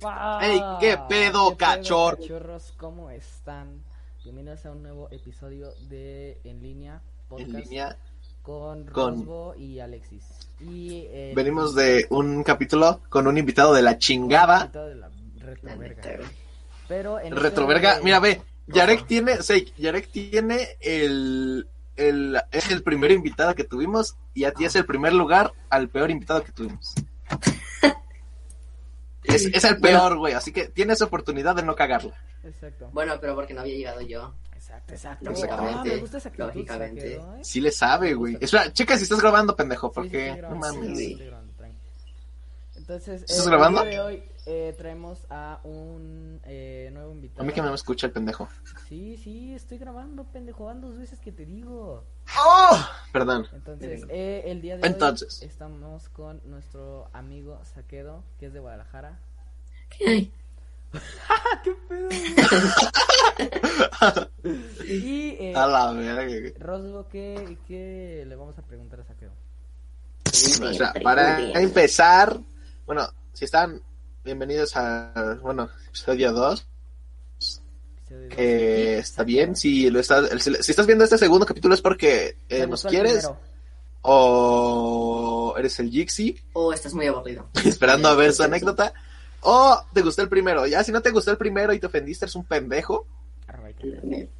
¡Ey, qué pedo, cachorro! cachorros? ¿Cómo están? Bienvenidos a un nuevo episodio de En Línea Podcast En línea. con con- Rosbo y Alexis. Y el- Venimos de un capítulo con un invitado de la chingada. invitado de la retroverga. Pero en este Retroverga. Mira, ve. Yarek tiene, sí, Yarek tiene el, el, es el primer invitado que tuvimos y a ti es el primer lugar al peor invitado que tuvimos. Es, es el peor, güey, así que tienes oportunidad de no cagarla. Exacto. Bueno, pero porque no había llegado yo. Exacto, exacto. Lógicamente, Ah, me gusta esa actitud, lógicamente. Saquedo, ¿eh? Sí le sabe, güey. Espera, checa si estás grabando, pendejo, Sí, sí, porque estoy no mames. sí, estoy grabando, tranqui. Entonces, ¿Estás eh, grabando? de hoy eh, traemos a un eh, nuevo invitado. A mí que no me escucha el pendejo. Sí, sí, estoy grabando, pendejo. Van dos veces que te digo. ¡Oh! Perdón. Entonces, eh, el día de Entonces. hoy estamos con nuestro amigo Saquedo, que es de Guadalajara. ¿Qué hay? ¡Qué pedo! y eh, A la. Rosbo, ¿qué, ¿qué le vamos a preguntar a Saquedo? O sea, para empezar, bueno, si están bienvenidos a, bueno, episodio 2, Episodio dos. eh, está bien, si lo estás, el- si estás viendo este segundo capítulo es porque ¿Te eh, nos quieres primero? o eres el Jixi Oh, estás muy aburrido. esperando a ver su anécdota o te gustó el primero, ya si no te gustó el primero y te ofendiste eres un pendejo.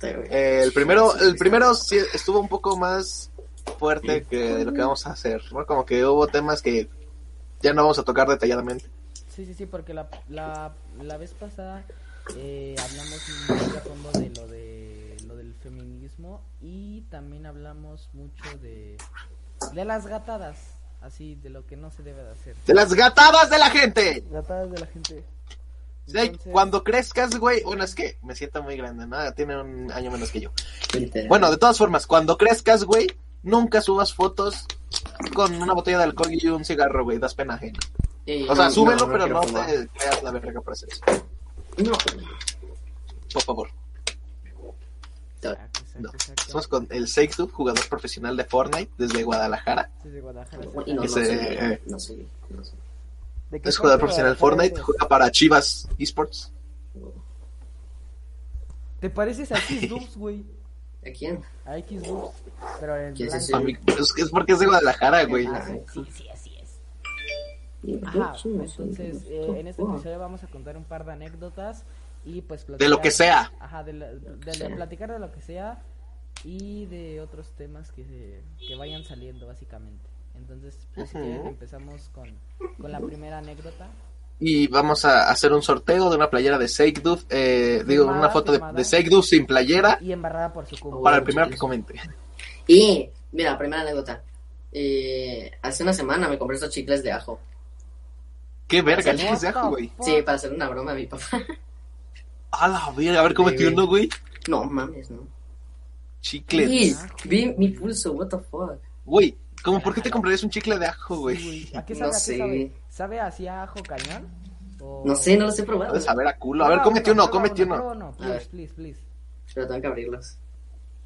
Eh, el primero, el primero sí estuvo un poco más fuerte que de lo que vamos a hacer, ¿no? Como que hubo temas que ya no vamos a tocar detalladamente. Sí, sí, sí, porque la, la, la vez pasada eh, hablamos muy a fondo de lo de lo del feminismo y también hablamos mucho de de las gatadas, así de lo que no se debe de hacer. De las gatadas de la gente. Gatadas de la gente. Sí, cuando crezcas, güey, bueno, es que me siento muy grande, ¿no? Tiene un año menos que yo. Bueno, de todas formas, cuando crezcas, güey, nunca subas fotos con una botella de alcohol y un cigarro, güey, das pena ajena. Eh, O sea, no, súbelo, no, pero no fumar. te creas la verga por hacer eso. No. Por favor. No. Estamos con el Seixtub, jugador profesional de Fortnite desde Guadalajara. Desde Guadalajara. Y no, no Ese, sé. eh, No sé. No sé. ¿De qué Es jugador profesional de Fortnite, juega para Chivas Esports. ¿Te pareces a X Dubs, güey? ¿A quién? A X Dubs, pero en ¿Quién es? Amigo, Es, porque es de Guadalajara, güey. Ah, sí, sí, es. Ajá, entonces eh, en este episodio vamos a contar un par de anécdotas y pues De lo que sea. Ajá, de, la- de- de platicar de lo que sea y de otros temas que, se- que vayan saliendo básicamente. Entonces, pues, si quieren, empezamos con, con la primera anécdota. Y vamos a hacer un sorteo de una playera de Seikduf. Eh, digo, Firmada, una foto de, firmada. de Seikduf sin playera Y embarrada por su cubo. para el primero que comente. Y, mira, primera anécdota. Eh, hace una semana me compré estos chicles de ajo. Qué verga, chicles de ajo, güey. Sí, para hacer una broma a mi papá. A la verga, a ver, cómete Sí, güey. uno, güey. No mames, no. Chicles. Sí, vi mi pulso, what the fuck. Güey, ¿cómo por qué te comprarías un chicle de ajo, güey? güey. ¿A qué No qué sé. sabe? ¿Sabe así a ajo cañón? O- No sé, no los he probado. Puedes saber a culo. A ver, cómete uno, cómete uno. A please, please, please. Pero tengo que abrirlos.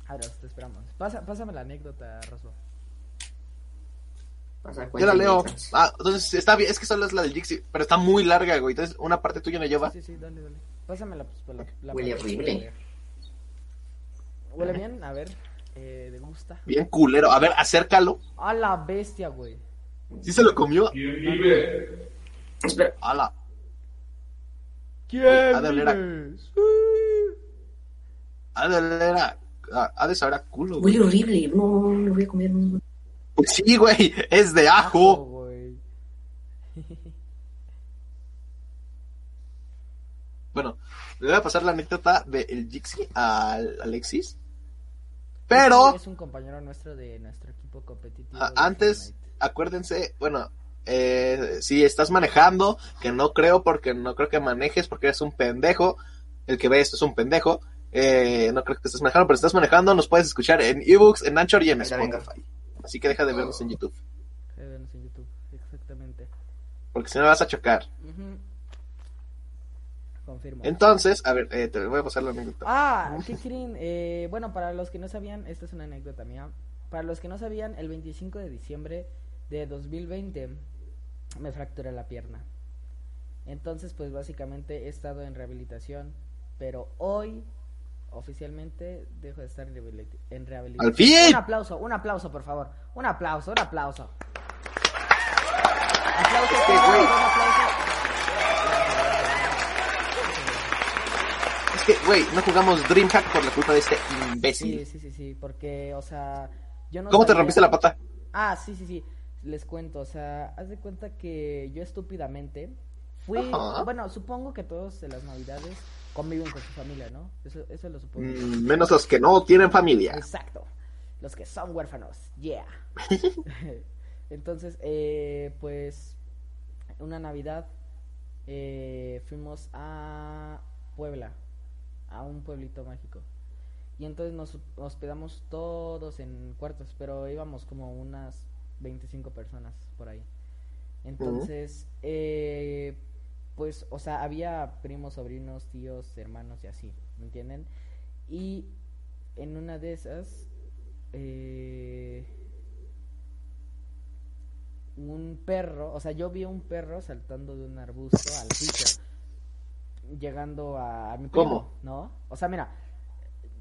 Ahora te esperamos. Pasa, pásame la anécdota, Rosbo. Yo la leo. Ah, entonces está bien, es que solo es la del Jixi, pero está muy larga, güey. Entonces, una parte tuya no lleva. Sí, sí, dale, dale. Pásamela, pues, por la, la Huele horrible. Huele bien, a ver, eh, de gusta. Bien culero. A ver, acércalo. A la bestia, güey. ¿Sí se lo comió? Espera, A la. ¿Quién Ha de oler a-? Ha de oler a- ha de saber a culo, güey. huele horrible. No, no, no voy a comer. no. Pues sí, güey, es de Ajo. Bueno, le voy a pasar la anécdota del Jixi al Alexis. Pero, Es un compañero nuestro de nuestro equipo competitivo. a- de antes, Fortnite. acuérdense, bueno, eh, si estás manejando, que no creo porque no creo que manejes porque eres un pendejo, el que ve esto es un pendejo. Eh, no creo que estés manejando, pero si estás manejando, nos puedes escuchar en ebooks, en Anchor y en. Spotify. Así que deja de vernos en YouTube, Eh, bueno, sí, en YouTube, exactamente. porque si no vas a chocar. Confirmo. Entonces, a ver, eh, te voy a pasar la anécdota. Ah, ¿qué creen? Eh, bueno, para los que no sabían, esta es una anécdota mía. Para los que no sabían, el 25 de diciembre de 2020 me fracturé la pierna. Entonces, pues básicamente he estado en rehabilitación, pero hoy oficialmente dejo de estar en rehabili- en rehabilitación. ¡Al fin! Un aplauso, un aplauso, por favor. Un aplauso, un aplauso. Aplausos, que, güey. un aplauso. Es que, güey, no jugamos DreamHack por la culpa de este imbécil. Sí, sí, sí, sí, porque, o sea, yo no ¿Cómo te rompiste la pata? Ah, sí, sí, sí, les cuento, o sea, haz de cuenta que yo estúpidamente fui, Ajá. bueno, supongo que todos en las navidades conviven con su familia, ¿no? Eso, eso lo supongo. Mm, menos los que no tienen familia. Exacto, los que son huérfanos, yeah. Entonces, eh, pues, una Navidad eh, fuimos a Puebla, a un pueblito mágico. Y entonces nos hospedamos todos en cuartos, pero íbamos como unas 25 personas por ahí. Entonces, eh, pues, o sea, había primos, sobrinos, tíos, hermanos y así, ¿me entienden? Y en una de esas, eh, un perro, o sea, yo vi un perro saltando de un arbusto al piso, llegando a, a mi primo, ¿Cómo? ¿no? O sea, mira,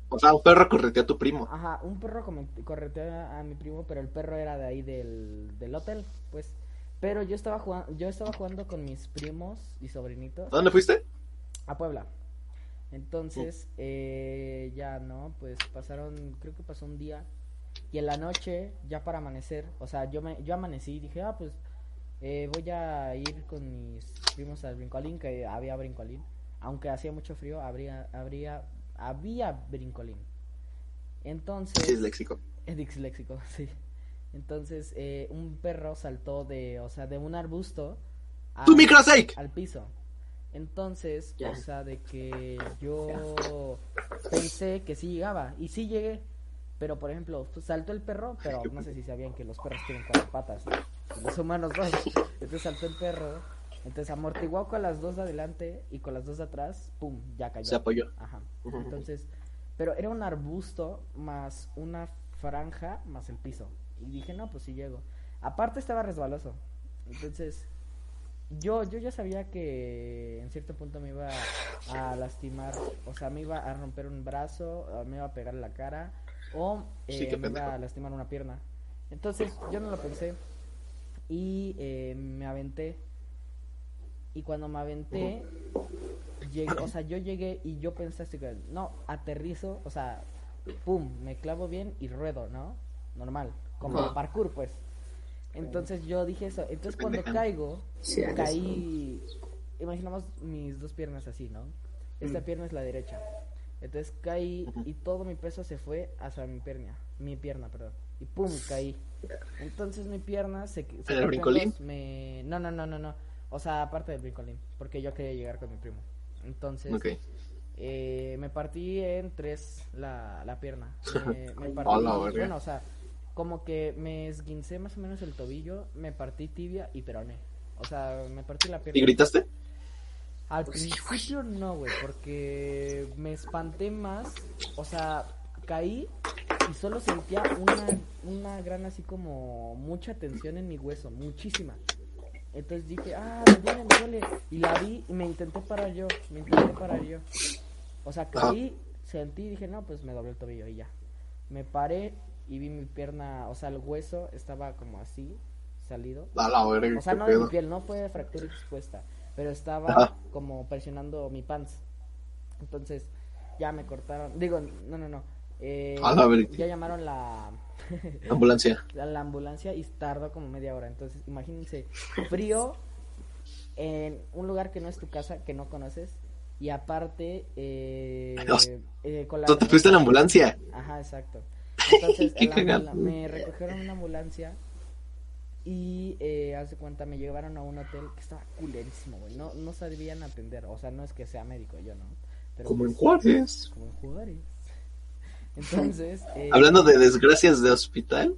O sea, un perro correteó a tu primo. Ajá, un perro correteó a, a mi primo, pero el perro era de ahí del, del hotel, pues. Pero yo estaba jugando, yo estaba jugando con mis primos y sobrinitos ¿A dónde fuiste? a Puebla. Entonces, eh, ya no, pues pasaron, creo que pasó un día y en la noche, ya para amanecer, o sea, yo me, yo amanecí y dije, ah, pues eh, voy a ir con mis primos al brincolín, que había brincolín, aunque hacía mucho frío, habría, habría, había brincolín. Entonces, Sí, es léxico. es disléxico, sí. Entonces, eh, un perro saltó de, o sea, de un arbusto a- ¡Tu microsake! al piso. Entonces, o sea, de que yo pensé que sí llegaba y sí llegué. Pero, por ejemplo, pues, saltó el perro, pero no sé si sabían que los perros tienen cuatro patas y los humanos dos. Entonces saltó el perro, entonces amortiguó con las dos de adelante y con las dos de atrás, pum, ya cayó. Se apoyó. Ajá. Entonces, pero era un arbusto más una franja más el piso. Y dije, no, pues sí llego. Aparte estaba resbaloso. Entonces, yo, yo ya sabía que en cierto punto me iba a lastimar, o sea, me iba a romper un brazo, me iba a pegar en la cara, o eh, me iba a lastimar una pierna. Entonces, yo no lo pensé. Y eh, me aventé. Y cuando me aventé, llegué, o sea, yo llegué y yo pensé así que, no, aterrizo, o sea, pum, me clavo bien y ruedo, ¿no? Normal, como Ajá. parkour, pues. Entonces yo dije eso. Entonces cuando caigo, Sí, caí, imaginamos mis dos piernas así, ¿no? Esta pierna es la derecha. Entonces caí y todo mi peso se fue hacia mi pierna, mi pierna, perdón. Y pum, caí. Entonces mi pierna se, se ¿En el brincolín? me... No, no, no, no, no. O sea, aparte del brincolín, porque yo quería llegar con mi primo. Entonces, Ok. eh, me partí en tres la, la pierna. Me, me partí, bueno, o sea, como que me esguincé más o menos el tobillo, me partí tibia y peroné. O sea, me partí la pierna. ¿Y gritaste? Al principio no, güey, porque me espanté más, o sea, caí y solo sentía una, una gran así como mucha tensión en mi hueso, muchísima. Entonces dije, ah, me duele, me duele. Y la vi y me intenté parar yo, me intenté parar yo. O sea, caí, sentí y dije, no, pues me doblé el tobillo y ya. Me paré y vi mi pierna, o sea, el hueso estaba como así, salido. A la verga, O sea, no de mi piel, no fue fractura expuesta, pero estaba como presionando mi pants. Entonces, ya me cortaron. Digo, no, no, no. Eh, A la verga. ya llamaron la, Ambulancia. la, la ambulancia y tardó como media hora. Entonces, imagínense, frío en un lugar que no es tu casa, que no conoces. Y aparte, eh, eh, con la ¿Tú te fuiste en la ambulancia? Ajá, exacto. Entonces, la me recogieron en una ambulancia y, eh, haz de cuenta, me llevaron a un hotel que estaba culerísimo, güey. No, no sabían atender, o sea, no es que sea médico yo, ¿no? Pero Como en pues, Juárez. como en Juárez. Entonces, eh, Hablando de desgracias de hospital,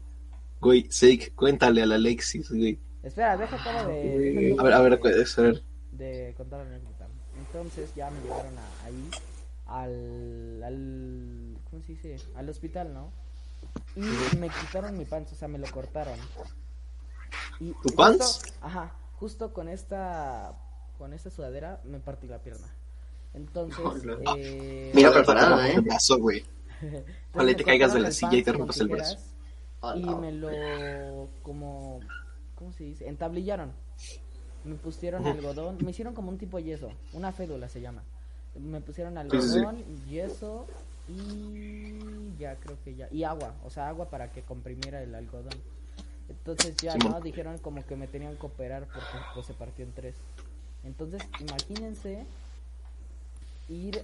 güey, Seik, cuéntale al Alexis, güey. Espera, deja acabo de, A ver, a ver, a ver. de contar la anécdota. Entonces ya me llevaron a- ahí al, al ¿cómo se dice? Al hospital, ¿no? Y me quitaron mi pants, o sea, me lo cortaron. Y ¿Tu justo- pants? Ajá, justo con esta con esta sudadera me partí la pierna. Entonces, Hola. eh, Mira, te ¿eh? brazo, güey. Ojalá te caigas de la silla y te rompas el brazo. y no. me lo como ¿cómo se dice? entablillaron me pusieron algodón me hicieron como un tipo yeso una fédula se llama me pusieron Sí, sí, sí. algodón yeso y ya creo que ya. Y agua o sea agua para que comprimiera el algodón. Entonces ya Simón. no dijeron como que me tenían que operar porque pues se partió en tres. Entonces imagínense ir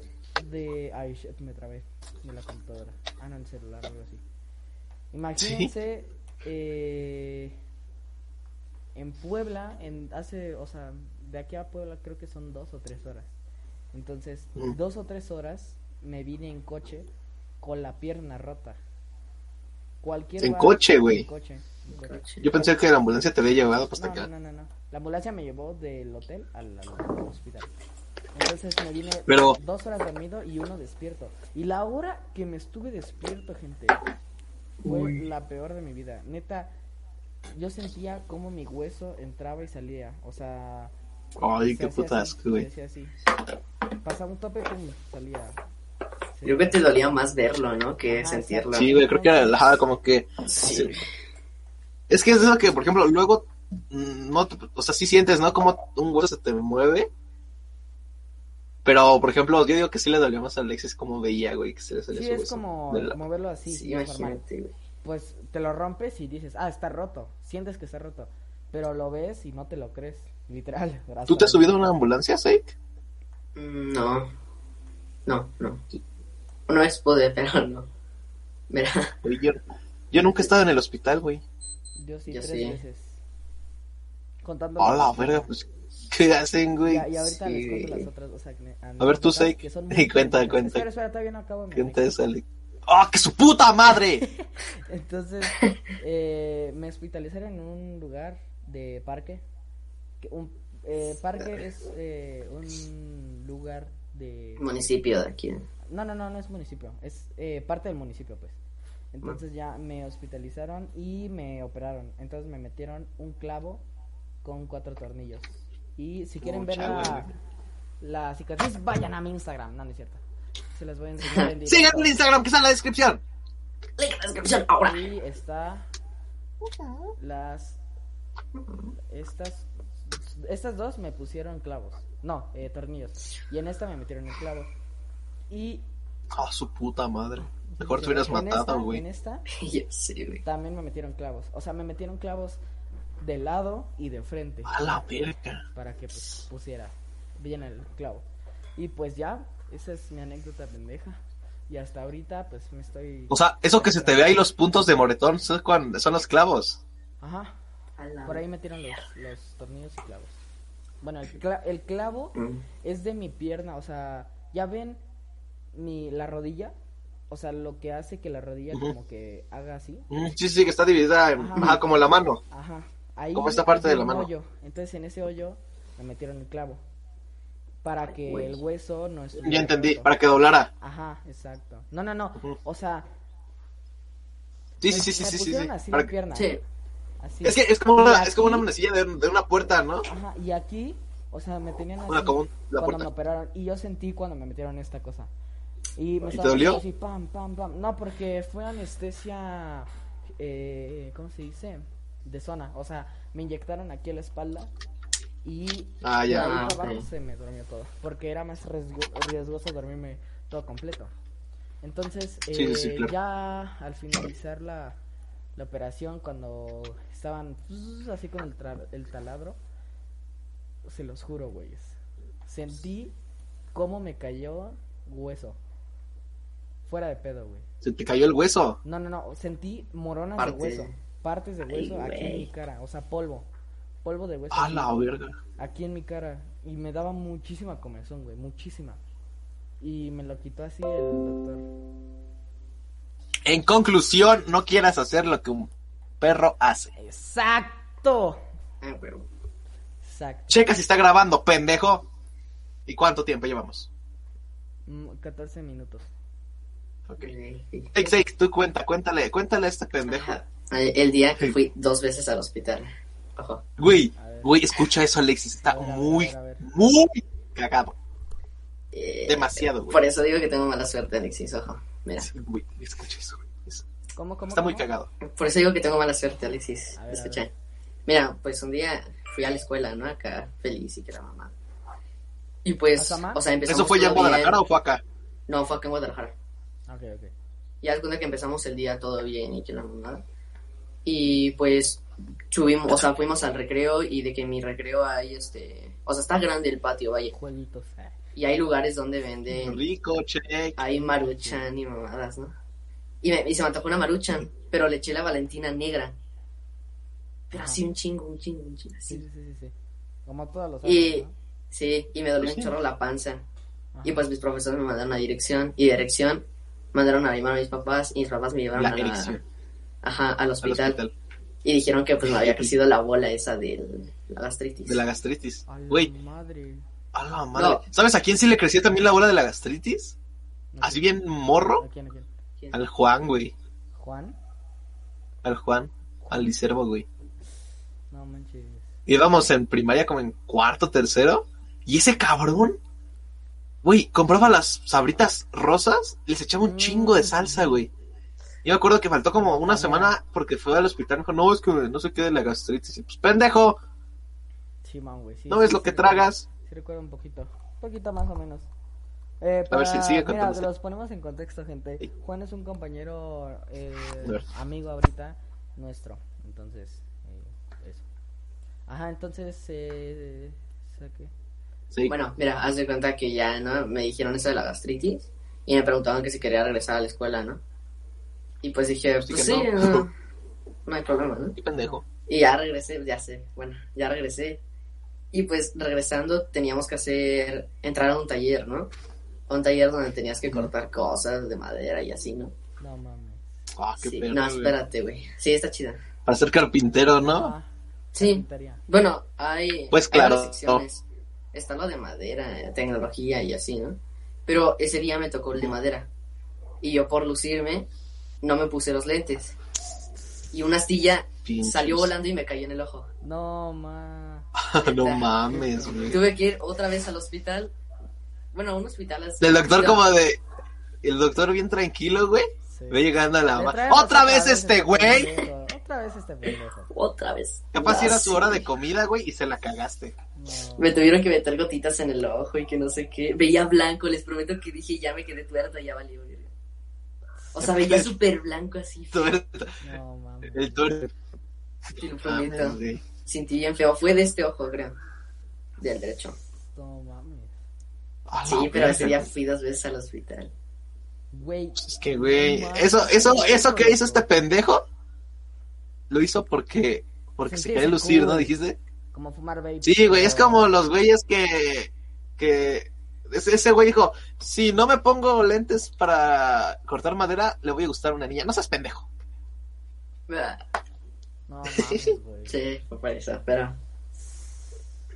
de ay shit me trabé de la computadora. Ah no el celular algo así. Imagínense eh, en Puebla, en hace, o sea, de aquí a Puebla creo que son dos o tres horas. Entonces, Mm. dos o tres horas me vine en coche con la pierna rota. Cualquier En coche, güey. Yo pensé que la ambulancia te había llevado hasta No, acá. no, no, no, no. La ambulancia me llevó del hotel al, al hospital. Entonces me vine Pero- dos horas dormido y uno despierto. Y la hora que me estuve despierto, gente, fue la peor de mi vida. Neta, yo sentía como mi hueso entraba y salía. O sea, Ay, se qué putas, se güey. así. Pasaba un tope, pum, salía. Sí. Creo que te dolía más verlo, ¿no? Que Ajá, sentirlo. Sí, güey, creo que era como que. Sí. Es que es eso que, por ejemplo, luego. mm, No, te- o sea, sí sientes, ¿no? Como un hueso se te mueve. Pero, por ejemplo, yo digo que sí le dolía más a Alexis como veía, güey, que se le salía Sí, su es como, la- como verlo así. Sí, es normal. imagínate, güey. pues te lo rompes y dices, ah, está roto. Sientes que está roto. Pero lo ves y no te lo crees. Literal. ¿Tú te has subido a una ambulancia, Seik? Mm, No. No, no. Una vez pude, pero no. Mira, Yo, yo nunca he estado en el hospital, güey. Yo sí, Yo tres sí. veces. Contando. A la las- verga, pues. ¿Qué hacen, güey? Ya, y ahorita les Sí. cuento las otras. O sea, que- A ver, tú, Seik. que son Y muy cuenta, cuenta. Espera, espera, todavía no acabo Cuenta esa. ¡Ah, que su puta madre! Entonces, eh, me hospitalizaron en un lugar de parque. Que un, eh, parque es eh, un lugar de... municipio de aquí. No, no, no, no es municipio. Es eh, parte del municipio, pues. Entonces ya me hospitalizaron y me operaron. Entonces me metieron un clavo con cuatro tornillos. Y si quieren ver la, la cicatriz, vayan a mi Instagram. No, no es cierto. Se las voy a enseñar en Sigan directo. en Instagram, que está en la descripción. Link en la descripción ahora. Y está las estas estas dos me pusieron clavos. No, eh, tornillos. Y en esta me metieron el clavo. Y Ah, su puta madre. Mejor te hubieras matado, güey. En esta Yo sí, güey. también me metieron clavos. O sea, me metieron clavos de lado y de frente. A la verga. Para que pues, pusiera bien el clavo. Y pues ya, esa es mi anécdota pendeja. Y hasta ahorita pues me estoy... O sea, eso que se te ve ahí los puntos de moretón son, son los clavos. Ajá. Por ahí metieron los, los tornillos y clavos. Bueno, el, cla- el clavo Mm. es de mi pierna, o sea, ya ven mi la rodilla, o sea, lo que hace que la rodilla como que haga así. Sí, sí, que está dividida en, Ajá. ajá, como la mano. Ajá. Ahí Como esta parte de la mano. hoyo. Entonces en ese hoyo me metieron el clavo para que el hueso no estuviera Ya entendí, roto. para que doblara. Ajá, exacto. No, no, no. O sea, Sí, sí, sí, sí, sí, sí. así Para pierna. Sí. Así. Es que es como una, es como una manecilla de, de una puerta, ¿no? Ajá, y aquí, o sea, me tenían así Una como un- la cuando puerta. me operaron y yo sentí cuando me metieron esta cosa. Y me ¿Y te dolió? así pam pam pam. No, porque fue anestesia eh, ¿cómo se dice? De zona, o sea, me inyectaron aquí a la espalda y Ah, ya. ahí Ah, abajo se me durmió todo, porque era más riesgo- riesgoso dormirme todo completo. Entonces, Sí, sí, sí, eh, claro. ya al finalizar la, la operación, cuando estaban así con el, tra- el taladro, se los juro, güeyes. Sentí cómo me cayó hueso. Fuera de pedo, güey. Se te cayó el hueso. No, no, no. Sentí moronas Parte. de hueso. Partes de Ay, hueso aquí en mi cara. O sea, polvo. Polvo de hueso. A aquí, la verga. aquí en mi cara. Y me daba muchísima comezón, güey. Muchísima. Y me lo quitó así el doctor. En conclusión, no quieras hacer lo que un perro hace. Exacto. Ah, pero... Exacto. Checa si está grabando, pendejo. ¿Y cuánto tiempo llevamos? Mm, 14 minutos. Ok. eh, Sake, Sake, tú cuenta, cuéntale, cuéntale a este pendejo. Ajá. El día que fui dos veces al hospital. Ojo. Güey, güey, escucha eso, Alexis. Está ver, muy, a ver, a ver. muy cagado. Eh, Demasiado, güey. Por eso digo que tengo mala suerte, Alexis. Ojo. Mira. Sí, güey, escucha eso, güey. ¿Cómo, cómo? Está muy cagado. Por eso digo que tengo mala suerte, Alexis. Escucha. Mira, pues un día fui a la escuela, ¿no? Acá, feliz y que era mamá. Y pues, o sea, empezamos ¿Eso fue ya en. Guadalajara o fue acá? No, fue acá en Guadalajara. Ok, ok. Y haz cuenta que empezamos el día todo bien y que la mamá. Y pues subimos, o sea, fuimos al recreo y de que en mi recreo hay este, o sea, está grande el patio, vaya. Jueguitos. eh. Y hay lugares donde venden, Rico, check. hay maruchan y mamadas, ¿no? Y, me- y se me antojó una maruchan, pero le eché la Valentina negra. Pero así un chingo, un chingo, un chingo, Sí, así. sí, sí, sí, sí. Como todos los Y, años, ¿no? sí, y me dolió Pues un chorro la panza. Ajá. Y pues mis profesores me mandaron a dirección, y dirección mandaron a llamar a mis papás, y mis papás me llevaron La a la- ajá, al al hospital. Y dijeron que pues me había crecido la bola esa de la gastritis. De la gastritis. A la Güey, madre. a la madre. No. ¿Sabes a quién sí le creció también la bola de la gastritis? No Así bien morro. ¿A quién, a quién? ¿Quién? Al Juan, güey. ¿Juan? Al Juan. Al Licervo, güey. No manches. Íbamos en primaria como en cuarto, tercero. Y ese cabrón, güey, compraba las sabritas rosas y les echaba un chingo de salsa, güey. Yo me acuerdo que faltó como una semana porque fue al hospital y dijo, no, es que no sé qué de la gastritis. Y pues, pendejo, Sí, man, güey. sí, ¿no ves sí, lo sí que tragas? Sí, recuerdo un poquito. Un poquito más o menos. Eh, A ver, para- sigue Mira, los ponemos en contexto, gente. Juan es un compañero, eh, amigo ahorita nuestro. Entonces, eh, eso. Ajá, entonces, eh, ¿saqué? Sí. Bueno, mira, haz de cuenta que ya, ¿no? Me dijeron eso de la gastritis y me preguntaban que si quería regresar a la escuela, ¿no? Y pues dije, pues que sí, no. no, no hay problema, ¿no? Qué pendejo. Y ya regresé, ya sé, bueno, ya regresé. Y pues regresando teníamos que hacer, entrar a un taller, ¿no? A un taller donde tenías que cortar cosas de madera y así, ¿no? No mames. Ah, qué Sí, no, espérate, güey. Sí, está chida. Para ser carpintero, ¿no? Ah, Sí, carpintería. bueno, hay, Pues claro. Está lo de madera, tecnología y así, ¿no? Pero ese día me tocó el de madera. Y yo por lucirme, no me puse los lentes. Y una astilla Pinches. salió volando y me cayó en el ojo. No, ma. no mames, güey. Tuve que ir otra vez al hospital. Bueno, a un hospital así. El doctor como de... El doctor bien tranquilo, güey. Sí. Ve llegando a la ¡Otra vez este güey! Otra vez este pendejo. Otra vez. Capaz era su hora de comida, güey, y se la cagaste. No. Me tuvieron que meter gotitas en el ojo y que no sé qué. Veía blanco, les prometo que dije ya me quedé tuerta, ya valió. O sea, veía súper blanco así. No mames. el tuer- Te lo prometo. Mames, güey. Sentí bien feo. Fue de este ojo, creo. Del derecho. No mames. Sí, pero verga. ese día fui dos veces al hospital. Güey. Es que, güey, No eso, eso, eso que hizo este pendejo, lo hizo porque, porque se quería lucir, ¿no? Dijiste. Como fumar vape. Sí, güey, es como los güeyes que, que, ese, ese güey dijo, si no me pongo lentes para cortar madera, le voy a gustar a una niña. No seas pendejo. No mames, güey. Sí, fue por eso, pero...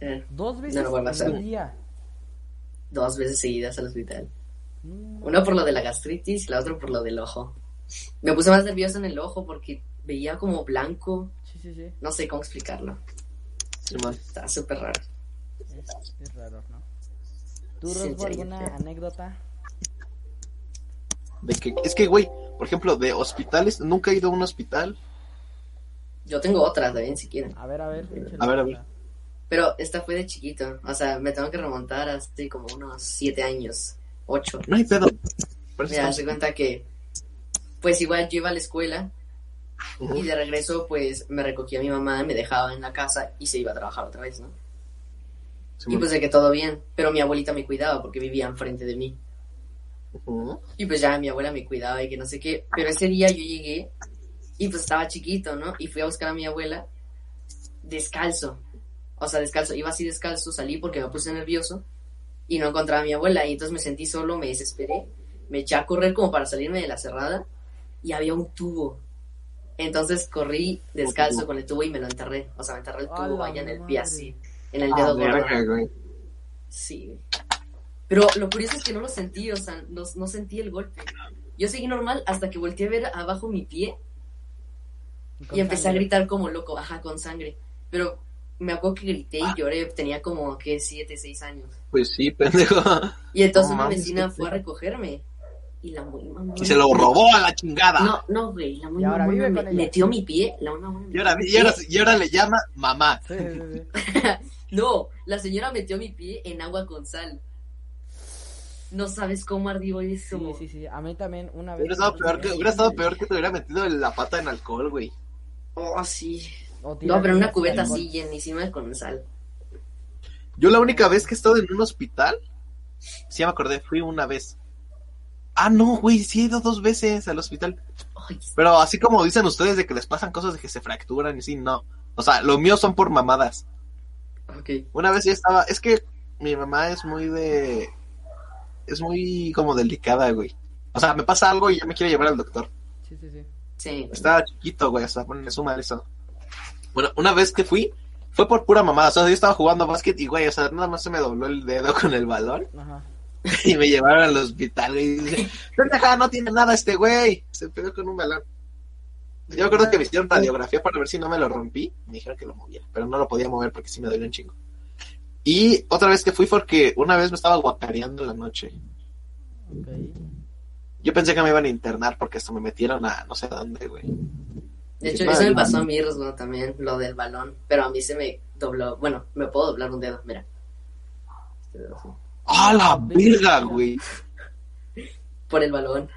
eh, Dos veces No lo vuelvo a en hacer. el día. dos veces seguidas al hospital. No, Una por lo de la gastritis y la otra por lo del ojo. Me puse más nervioso en el ojo porque veía como blanco. Sí, sí, sí. No sé cómo explicarlo. Está súper raro. Es, es raro, ¿no? ¿Tú, Sí, Rosbo, alguna anécdota? De que, es que, güey, por ejemplo, de hospitales, nunca he ido a un hospital. Yo tengo otras también si quieren. A ver, a ver. A ver, a otra. ver. Pero esta fue de chiquito. O sea, me tengo que remontar hasta como unos siete años. Ocho. No hay pedo. Mira, se cuenta que... Pues igual yo iba a la escuela y de regreso pues me recogía mi mamá, me dejaba en la casa y se iba a trabajar otra vez, ¿no? Y pues de que todo bien. Pero mi abuelita me cuidaba porque vivía enfrente de mí. Y pues ya mi abuela me cuidaba y que no sé qué. Pero ese día yo llegué y pues estaba chiquito, ¿no? Y fui a buscar a mi abuela descalzo. O sea, descalzo. Iba así descalzo, salí porque me puse nervioso. y no encontraba a mi abuela. Y entonces me sentí solo, me desesperé, me eché a correr como para salirme de la cerrada y había un tubo. Entonces corrí descalzo con el tubo y me lo enterré. O sea, me enterré el tubo allá en el pie así, en el Ah, dedo gordo. Sí. Pero lo curioso es que no lo sentí, o sea, no, no sentí el golpe. Yo seguí normal hasta que volteé a ver abajo mi pie y empecé a gritar como loco, ajá, con sangre. Pero me acuerdo que grité y lloré, tenía como, que siete, seis años. Pues sí, pendejo. Y entonces No una vecina fue a recogerme. Y la muy mamona. Y se lo robó a la chingada. No, no, güey, la muy vive me metió mi pie, la Y ahora, y, ahora, y ahora le llama mamá. Sí, sí, sí. No, la señora metió mi pie en agua con sal. No sabes cómo ardió eso. Sí, sí, sí. A mí también una vez. Hubiera estado peor que, hubiera estado peor que te hubiera metido la pata en alcohol, güey. Oh, sí. No, pero en una cubeta así llenísima con sal. Yo la única vez que he estado en un hospital, sí me acordé, fui una vez. Ah, no, güey, sí he ido dos veces al hospital. Pero así como dicen ustedes de que les pasan cosas de que se fracturan y sí, no. O sea, lo mío son por mamadas. ok. Una vez ya estaba, es que mi mamá es muy de... Es muy como delicada, güey. O sea, me pasa algo y ya me quiere llevar al doctor. Sí, sí, sí. Sí. Estaba chiquito, güey, o sea, ponle suma eso. Bueno, una vez que fui, fue por pura mamada. O sea, yo estaba jugando básquet y, güey, o sea, nada más se me dobló el dedo con el balón Ajá. y me llevaron al hospital, güey. Y pendeja, no tiene nada este güey. Se pegó con un balón. Yo me acuerdo que me hicieron radiografía para ver si no me lo rompí. Me dijeron que lo moviera, pero no lo podía mover porque sí me dolía un chingo. Y otra vez que fui porque una vez me estaba guacareando en la noche. Ok. Yo pensé que me iban a internar porque hasta me metieron a no sé dónde, güey. De hecho, eso me pasó a mí, Rosgo, también, lo del balón. Pero a mí se me dobló. Bueno, me puedo doblar un dedo, mira. Este dedo así. ¡Ah, la verga, güey! Por el balón.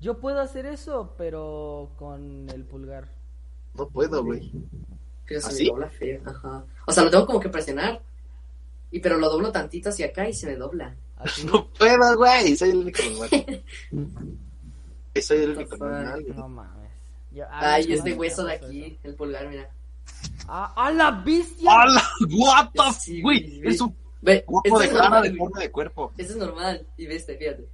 Yo puedo hacer eso, pero con el pulgar. No puedo, güey. Pero se ¿Así? me dobla feo. Ajá. O sea, lo tengo como que presionar. Y pero lo doblo tantito hacia acá y se me dobla. Así. No puedo, güey. Soy el único normal. Soy el único normal. No mames. Yo- Ay, este hueso de aquí, eso. el pulgar, mira. ¡Ah, ¡A la bestia! ¡Hala! ¡What the Sí, Güey, güey. es un Ve, guapo esto de es cara, normal, de güey. forma de cuerpo. Esto es normal. Y ve este, fíjate.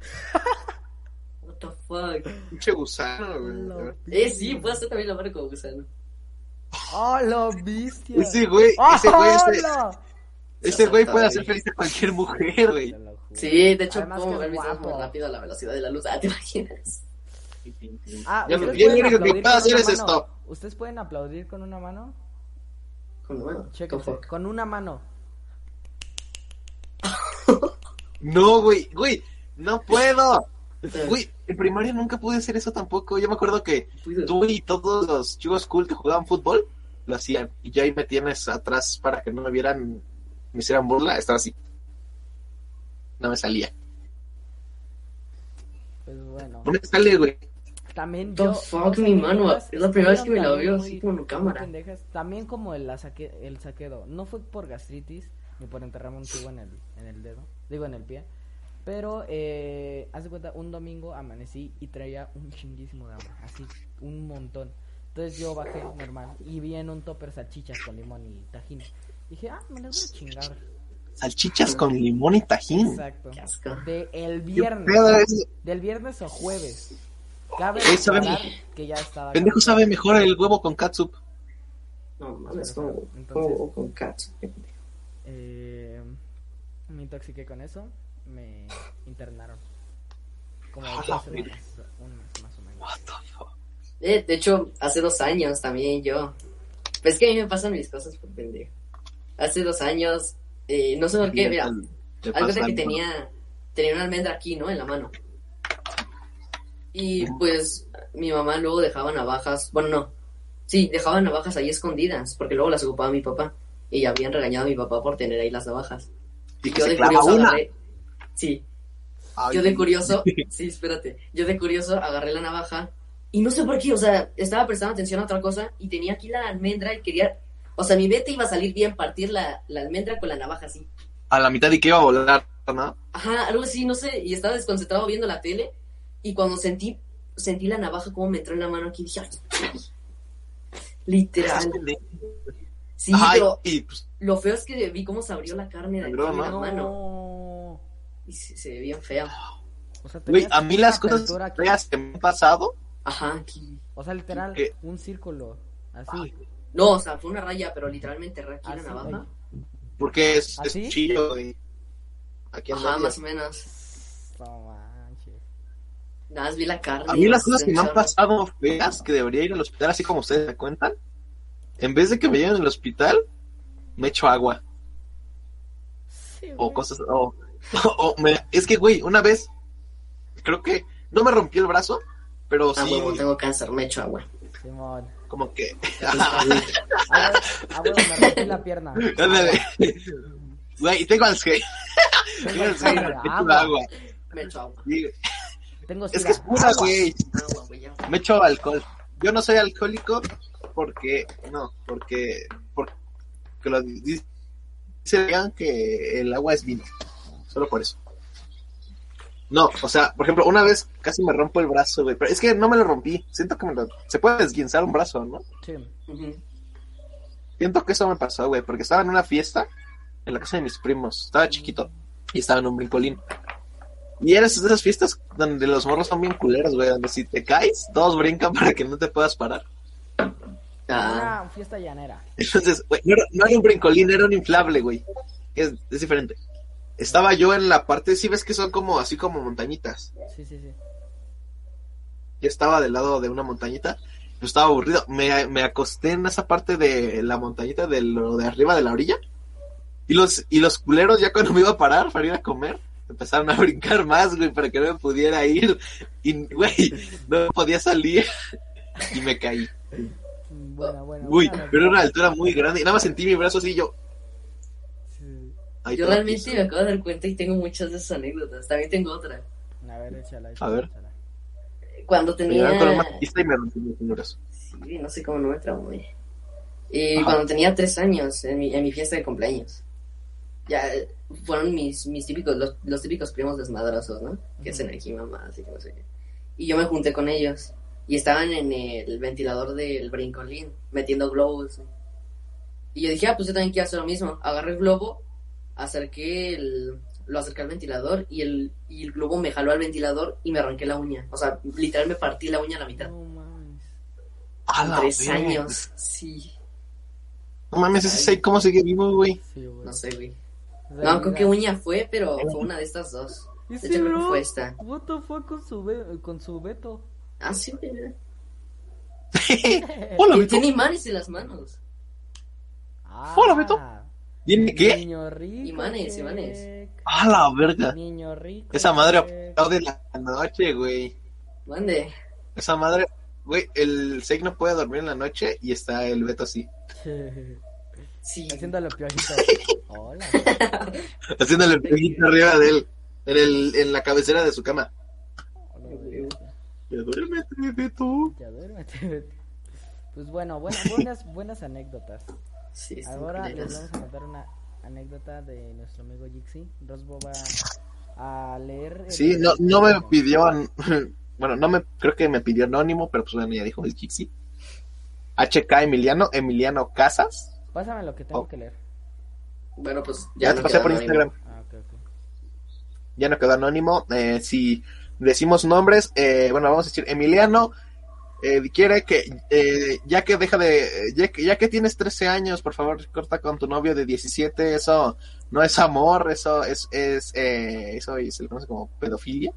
What the fuck. Pinche gusano, güey. La Eh, sí, puedo hacer también la mano como gusano. ¡A la bestia! Ese güey, ese güey, ese, ese güey puede hacer feliz a cualquier mujer, güey. Sí, de hecho, Además puedo mover mis muy rápido a la velocidad de la luz. Ah, ¿te imaginas? Ah, Yo, ¿ustedes yo pueden lo único que puedo hacer es mano? esto. ¿Ustedes pueden aplaudir con una mano? Con la mano. Chéquense, Con una mano. No, güey, güey, no puedo. Güey, en primaria nunca pude hacer eso tampoco. Yo me acuerdo que tú y todos los chicos cool que jugaban fútbol lo hacían. Y yo ahí me tienes atrás para que no me vieran, me hicieran burla. Estaba así. No me salía. Pues bueno. No me sale, güey. También The yo. fuck, mi mano, es la primera vez que me la veo así como en cámara. pendejas. También como el, saque, el saquedo. No fue por gastritis ni por enterrarme un tubo en el, en el dedo. Digo, en el pie. Pero, eh, haz de cuenta, un domingo amanecí y traía un chinguísimo de agua. Así, un montón. Entonces yo bajé normal y vi en un topper salchichas con limón y tajín. Dije, ah, me las voy a chingar. Salchichas con limón y tajín. Exacto. Qué asco. De el ¿Qué viernes. Del viernes o jueves. Cabe Güey, sabe- aclarar que ya estaba. Pendejo sabe mejor el huevo con catsup. No mames, como, como con cats. Eh, me intoxiqué con eso. Me internaron. Como dos semanas. Un mes más o menos. What the fuck? Eh, de hecho, hace dos años también yo. Pues que a mí me pasan mis cosas por pendejo. Hace dos años, eh, no sé por qué, mira, Algo de que tenía, tenía una almendra aquí, ¿no? En la mano. Y pues mi mamá luego dejaba navajas, bueno, no, sí, dejaba navajas ahí escondidas, porque luego las ocupaba mi papá. Y habían regañado a mi papá por tener ahí las navajas. Y que Yo de curioso una. agarré, sí, Ay, yo de curioso, sí, espérate, yo de curioso agarré la navaja y no sé por qué, o sea, estaba prestando atención a otra cosa y tenía aquí la almendra y quería, o sea, mi vete iba a salir bien partir la, la almendra con la navaja así. A la mitad y que iba a volar, ¿no? Ajá, algo así, no sé, y estaba desconcentrado viendo la tele y cuando sentí sentí la navaja como me entró en la mano aquí, dije, "Ay". literal. Sí, Ay, pero y pues, lo feo es que vi cómo se abrió la carne de aquí en la ¿no? mano. No. Y se, se ve bien feo. O sea, tenías a mí las cosas feas que me han pasado, Ajá, aquí. O sea, literal, ¿Qué? un círculo. Así. No, o sea, fue una raya, pero literalmente aquí la navaja. porque es, ¿Ah, es chillo, güey. Aquí Ajá, más o menos. No manches. Nada más vi la carne. A mí las cosas que me han pasado feas, que debería ir al hospital, así como ustedes me cuentan, en vez de que me lleven al hospital, me echo agua. Sí, O cosas, o, o me- es que, güey, una vez, creo que, no me rompí el brazo, pero Ah, sí, huevo, tengo cáncer, me echo agua. Simón. como que, Ah, güey, ah, güey, me rompí la pierna. güey, tengo Alzheimer, Tengo tengo Alzheimer, me echo agua. agua. Me echo agua. Sí, Tengo Es que es pura, güey. Agua, güey. Me echo alcohol. Yo no soy alcohólico porque, no, porque, porque lo di- dicen que el agua es vino. Solo por eso. No, o sea, por ejemplo, una vez casi me rompo el brazo, güey. Pero es que no me lo rompí. Siento que me lo... Se puede desguinzar un brazo, ¿no? Sí. Siento que eso me pasó, güey. Porque estaba en una fiesta en la casa de mis primos. Estaba chiquito. Y estaba en un brincolín. Y eres de esas fiestas donde los morros son bien culeros, güey. Donde si te caes, todos brincan para que no te puedas parar. Ah, Una fiesta llanera. Entonces, güey, no, era- no era un brincolín, era un inflable, güey. Es, es diferente. Estaba yo en la parte, sí ves que son como así como montañitas. Sí, sí, sí. Yo estaba del lado de una montañita, yo estaba aburrido. Me, me acosté en esa parte de la montañita de lo de arriba de la orilla. Y los, y los culeros ya cuando me iba a parar para ir a comer, empezaron a brincar más, güey, para que no me pudiera ir. Y, güey, no podía salir. Y me caí. Buena, buena. Uy, buena pero era una altura muy grande. Y nada más sentí mi brazo así y yo. Sí. yo realmente me acabo de dar cuenta y tengo muchas de esas anécdotas. También tengo otra. A ver, échala, A échala, ver. échala. Cuando tenía. con una y me rompí mi brazo. Sí, no sé cómo no me traumé. Ajá. cuando tenía tres años, en mi, en mi fiesta de cumpleaños. Ya fueron mis, mis típicos, los, los típicos primos desmadrosos, ¿no? Que hacen aquí mamás y que no sé qué. Y yo me junté con ellos. Y estaban en el ventilador del brincolín, metiendo globos. Y yo dije, ah, pues yo también quiero hacer lo mismo. Agarré el globo, acerqué el, lo acerqué al ventilador y el, y el globo me jaló al ventilador y me arranqué la uña. O sea, literal me partí la uña a la mitad. No mames. A Tres años, sí. No mames, ese seis, ¿cómo sigue vivo, güey? Sí, güey. No sé, güey. No, creo mira, que uña fue, pero fue una de estas dos. De hecho, creo que bro, fue esta. What the fuck con su, be- con su Beto. Ah, sí, güey. mira. Hola, Y Beto. tiene imanes en las manos. Ah, Hola, Beto. ¿Tiene qué? Niño rico. Imanes, imanes. A la verga. Niño rico. Esa madre aplaude la noche, güey. Mande. Esa madre, güey, el Seik no puede dormir en la noche y está el Beto así, Sí. Haciéndolo piojito. Hola. haciéndole el pellito arriba de él, en, el, en la cabecera de su cama. Ya duérmete, Beto. Ya duérmete. Pues bueno, buenas, buenas, buenas anécdotas. Sí, Ahora les vamos a contar una anécdota de nuestro amigo Jixi. Rosbo va a leer. Sí, no, no me pidió, an- bueno, no me, creo que me pidió anónimo, pero pues bueno, ya dijo el Jixi. HK Emiliano, Emiliano Casas. Pásame lo que tengo Oh. que leer. Bueno, pues Ya, ya, te pasé por anónimo. Instagram. Ah, ya no quedó anónimo. Eh, si decimos nombres, eh, bueno, vamos a decir Emiliano. eh, quiere que, eh, ya que deja de, ya que, ya que tienes 13 años, por favor, corta con tu novio de 17. Eso no es amor, eso es, es eh, eso se le conoce como pedofilia.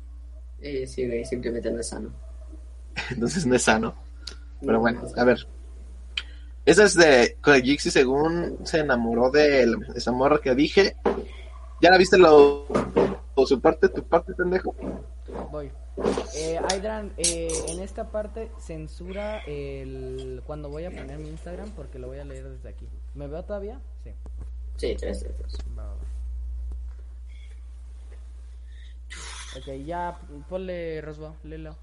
Eh, sí, güey, simplemente no es sano. Entonces no es sano. Pero No, bueno, a ver. Esa es de Jixi según se enamoró de la- esa morra que dije. ¿Ya la viste lo, o su parte, tu parte, pendejo? Voy. Eh, Aydran, eh, en esta parte censura el cuando voy a poner mi Instagram porque lo voy a leer desde aquí. ¿Me veo todavía? Sí. Sí, tres, tres. Ok, ya ponle Rosbo, léelo.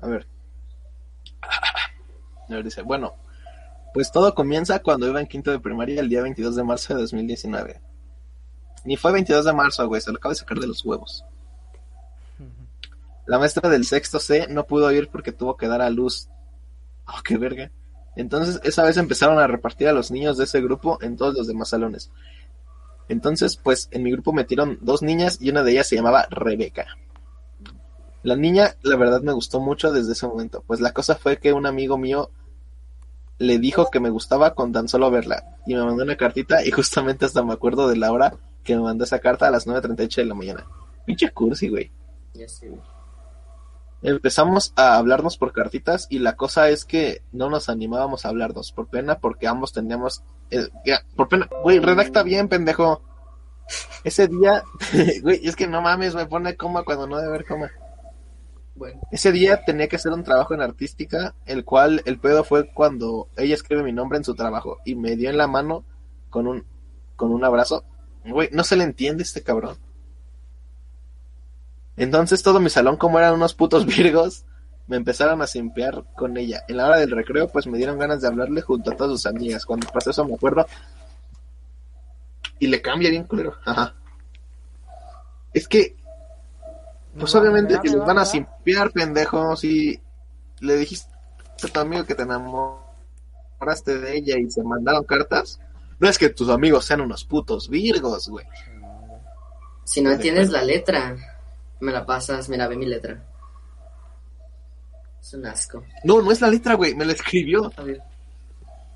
A ver. A ver, dice, bueno, pues todo comienza cuando iba en quinto de primaria el día 22 de marzo de 2019. Ni fue 22 de marzo, güey, se lo acabo de sacar de los huevos. La maestra del sexto C no pudo ir porque tuvo que dar a luz. Oh, qué verga. Entonces, esa vez empezaron a repartir a los niños de ese grupo en todos los demás salones. Entonces, pues en mi grupo metieron dos niñas y una de ellas se llamaba Rebeca. La niña, la verdad, me gustó mucho desde ese momento, pues la cosa fue que un amigo mío le dijo que me gustaba con tan solo verla y me mandó una cartita y justamente hasta me acuerdo de la hora que me mandó esa carta a las 9.38 de la mañana. Pinche cursi, güey. Ya güey. Empezamos a hablarnos por cartitas y la cosa es que no nos animábamos a hablarnos por pena porque ambos teníamos... eh, ya, por pena, güey, redacta bien, pendejo. Ese día, güey, es que no mames, me pone coma cuando no debe haber coma. Bueno, Ese día tenía que hacer un trabajo en artística, el cual el pedo fue cuando ella escribe mi nombre en su trabajo y me dio en la mano con un con un abrazo. Güey, no se le entiende este cabrón. Entonces todo mi salón, como eran unos putos virgos, me empezaron a simpear con ella. En la hora del recreo, pues me dieron ganas de hablarle junto a todas sus amigas. Cuando pasó eso me acuerdo. Y le cambia bien culero. Ajá. Es que pues obviamente que les va, van a me va. simpear, pendejo. Si le dijiste a tu amigo que te enamoraste de ella y se mandaron cartas, no es que tus amigos sean unos putos virgos, güey. si no entiendes la letra, me la pasas, mira, ve mi letra. Es un asco. No, no es la letra, güey, me la escribió. A ver.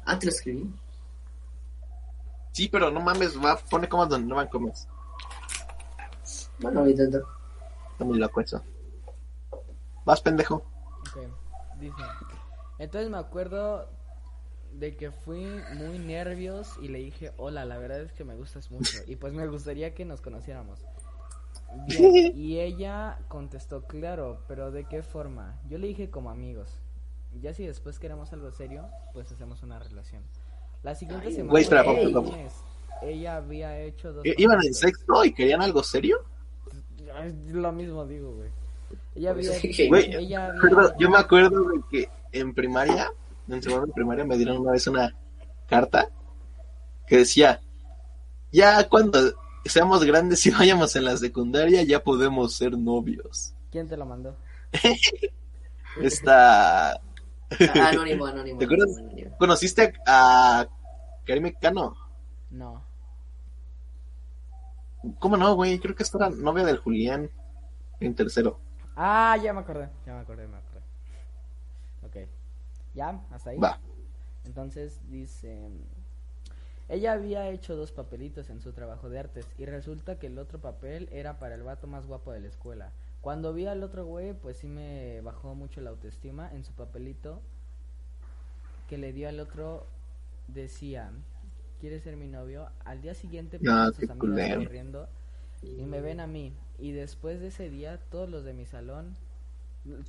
Ah, te lo escribí. Sí, pero no mames, va, pone comas donde no van comas. Bueno, intento. Está muy loco eso. Vas, pendejo. Ok, dice. Entonces me acuerdo de que fui muy nervios y le dije, hola, la verdad es que me gustas mucho y pues me gustaría que nos conociéramos. Bien, y ella contestó, claro, pero ¿de qué forma? Yo le dije como amigos. Ya si después queremos algo serio, pues hacemos una relación. La siguiente Ay, semana, güey, espera, ella había hecho dos... ¿Iban en sexto y querían algo serio? Lo mismo digo, güey. Ella había... Güey, ella había- yo me acuerdo de que en primaria, en segundo de primaria, me dieron una vez una carta que decía, ya cuando seamos grandes y vayamos en la secundaria, ya podemos ser novios. ¿Quién te lo mandó? Esta... Ah, anónimo, anónimo. ¿Te acuerdas? anónimo, anónimo. ¿Conociste a Karime Cano? No. ¿Cómo no, güey? Creo que esta era novia del Julián en tercero. Ah, ya me acordé, ya me acordé, me acordé. Ok. ¿Ya? ¿Hasta ahí? Va. Entonces dice... Ella había hecho dos papelitos en su trabajo de artes y resulta que el otro papel era para el vato más guapo de la escuela. Cuando vi al otro güey, pues sí me bajó mucho la autoestima. En su papelito que le dio al otro decía, ¿quieres ser mi novio? Al día siguiente Ah, pasan qué sus amigas corriendo y me ven a mí. Y después de ese día, todos los de mi salón,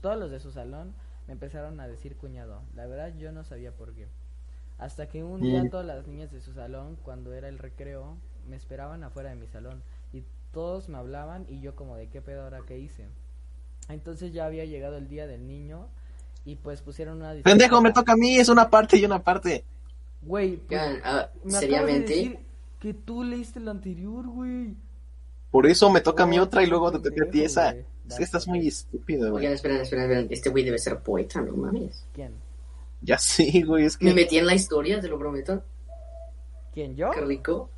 todos los de su salón, me empezaron a decir cuñado. La verdad, yo no sabía por qué. Hasta que un día Mm. todas las niñas de su salón, cuando era el recreo, me esperaban afuera de mi salón. Y todos me hablaban y yo como de qué pedo ahora qué hice. Entonces ya había llegado el día del niño y pues pusieron una... Pendejo, me toca a mí, es una parte y una parte. Güey, pues, ah, me de seriamente. decir que tú leíste el anterior, güey. Por eso me toca a mí Oh, otra y luego te toca a ti esa. güey. Es que estás muy estúpido, Oigan, güey. esperen, esperen, esperen. Este güey debe ser poeta, no mames. ¿Quién? Ya sí, güey, es Me que... metí en la historia, te lo prometo. ¿Quién, yo? Qué rico.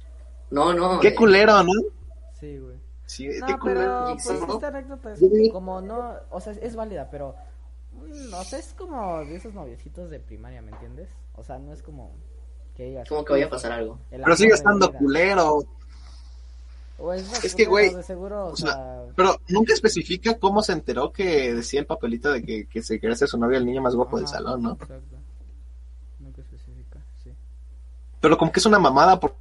No, no. Qué eh, culero, ¿no? Sí, güey. Sí, No, qué pero culero. pues ¿no? esta anécdota es como no, o sea, es válida, pero mm, o sea, es como de esos noviecitos de primaria, ¿me entiendes? O sea, no es como que digas. Como que vaya a pasar algo. Pero sigue estando culero. O es, Es que, güey, de seguro, o, o sea, sea, Pero nunca especifica cómo se enteró que decía el papelito de que, que se quería hacer su novia el niño más guapo del salón, ¿no? Exacto. Nunca especifica, sí. Pero como que es una mamada por-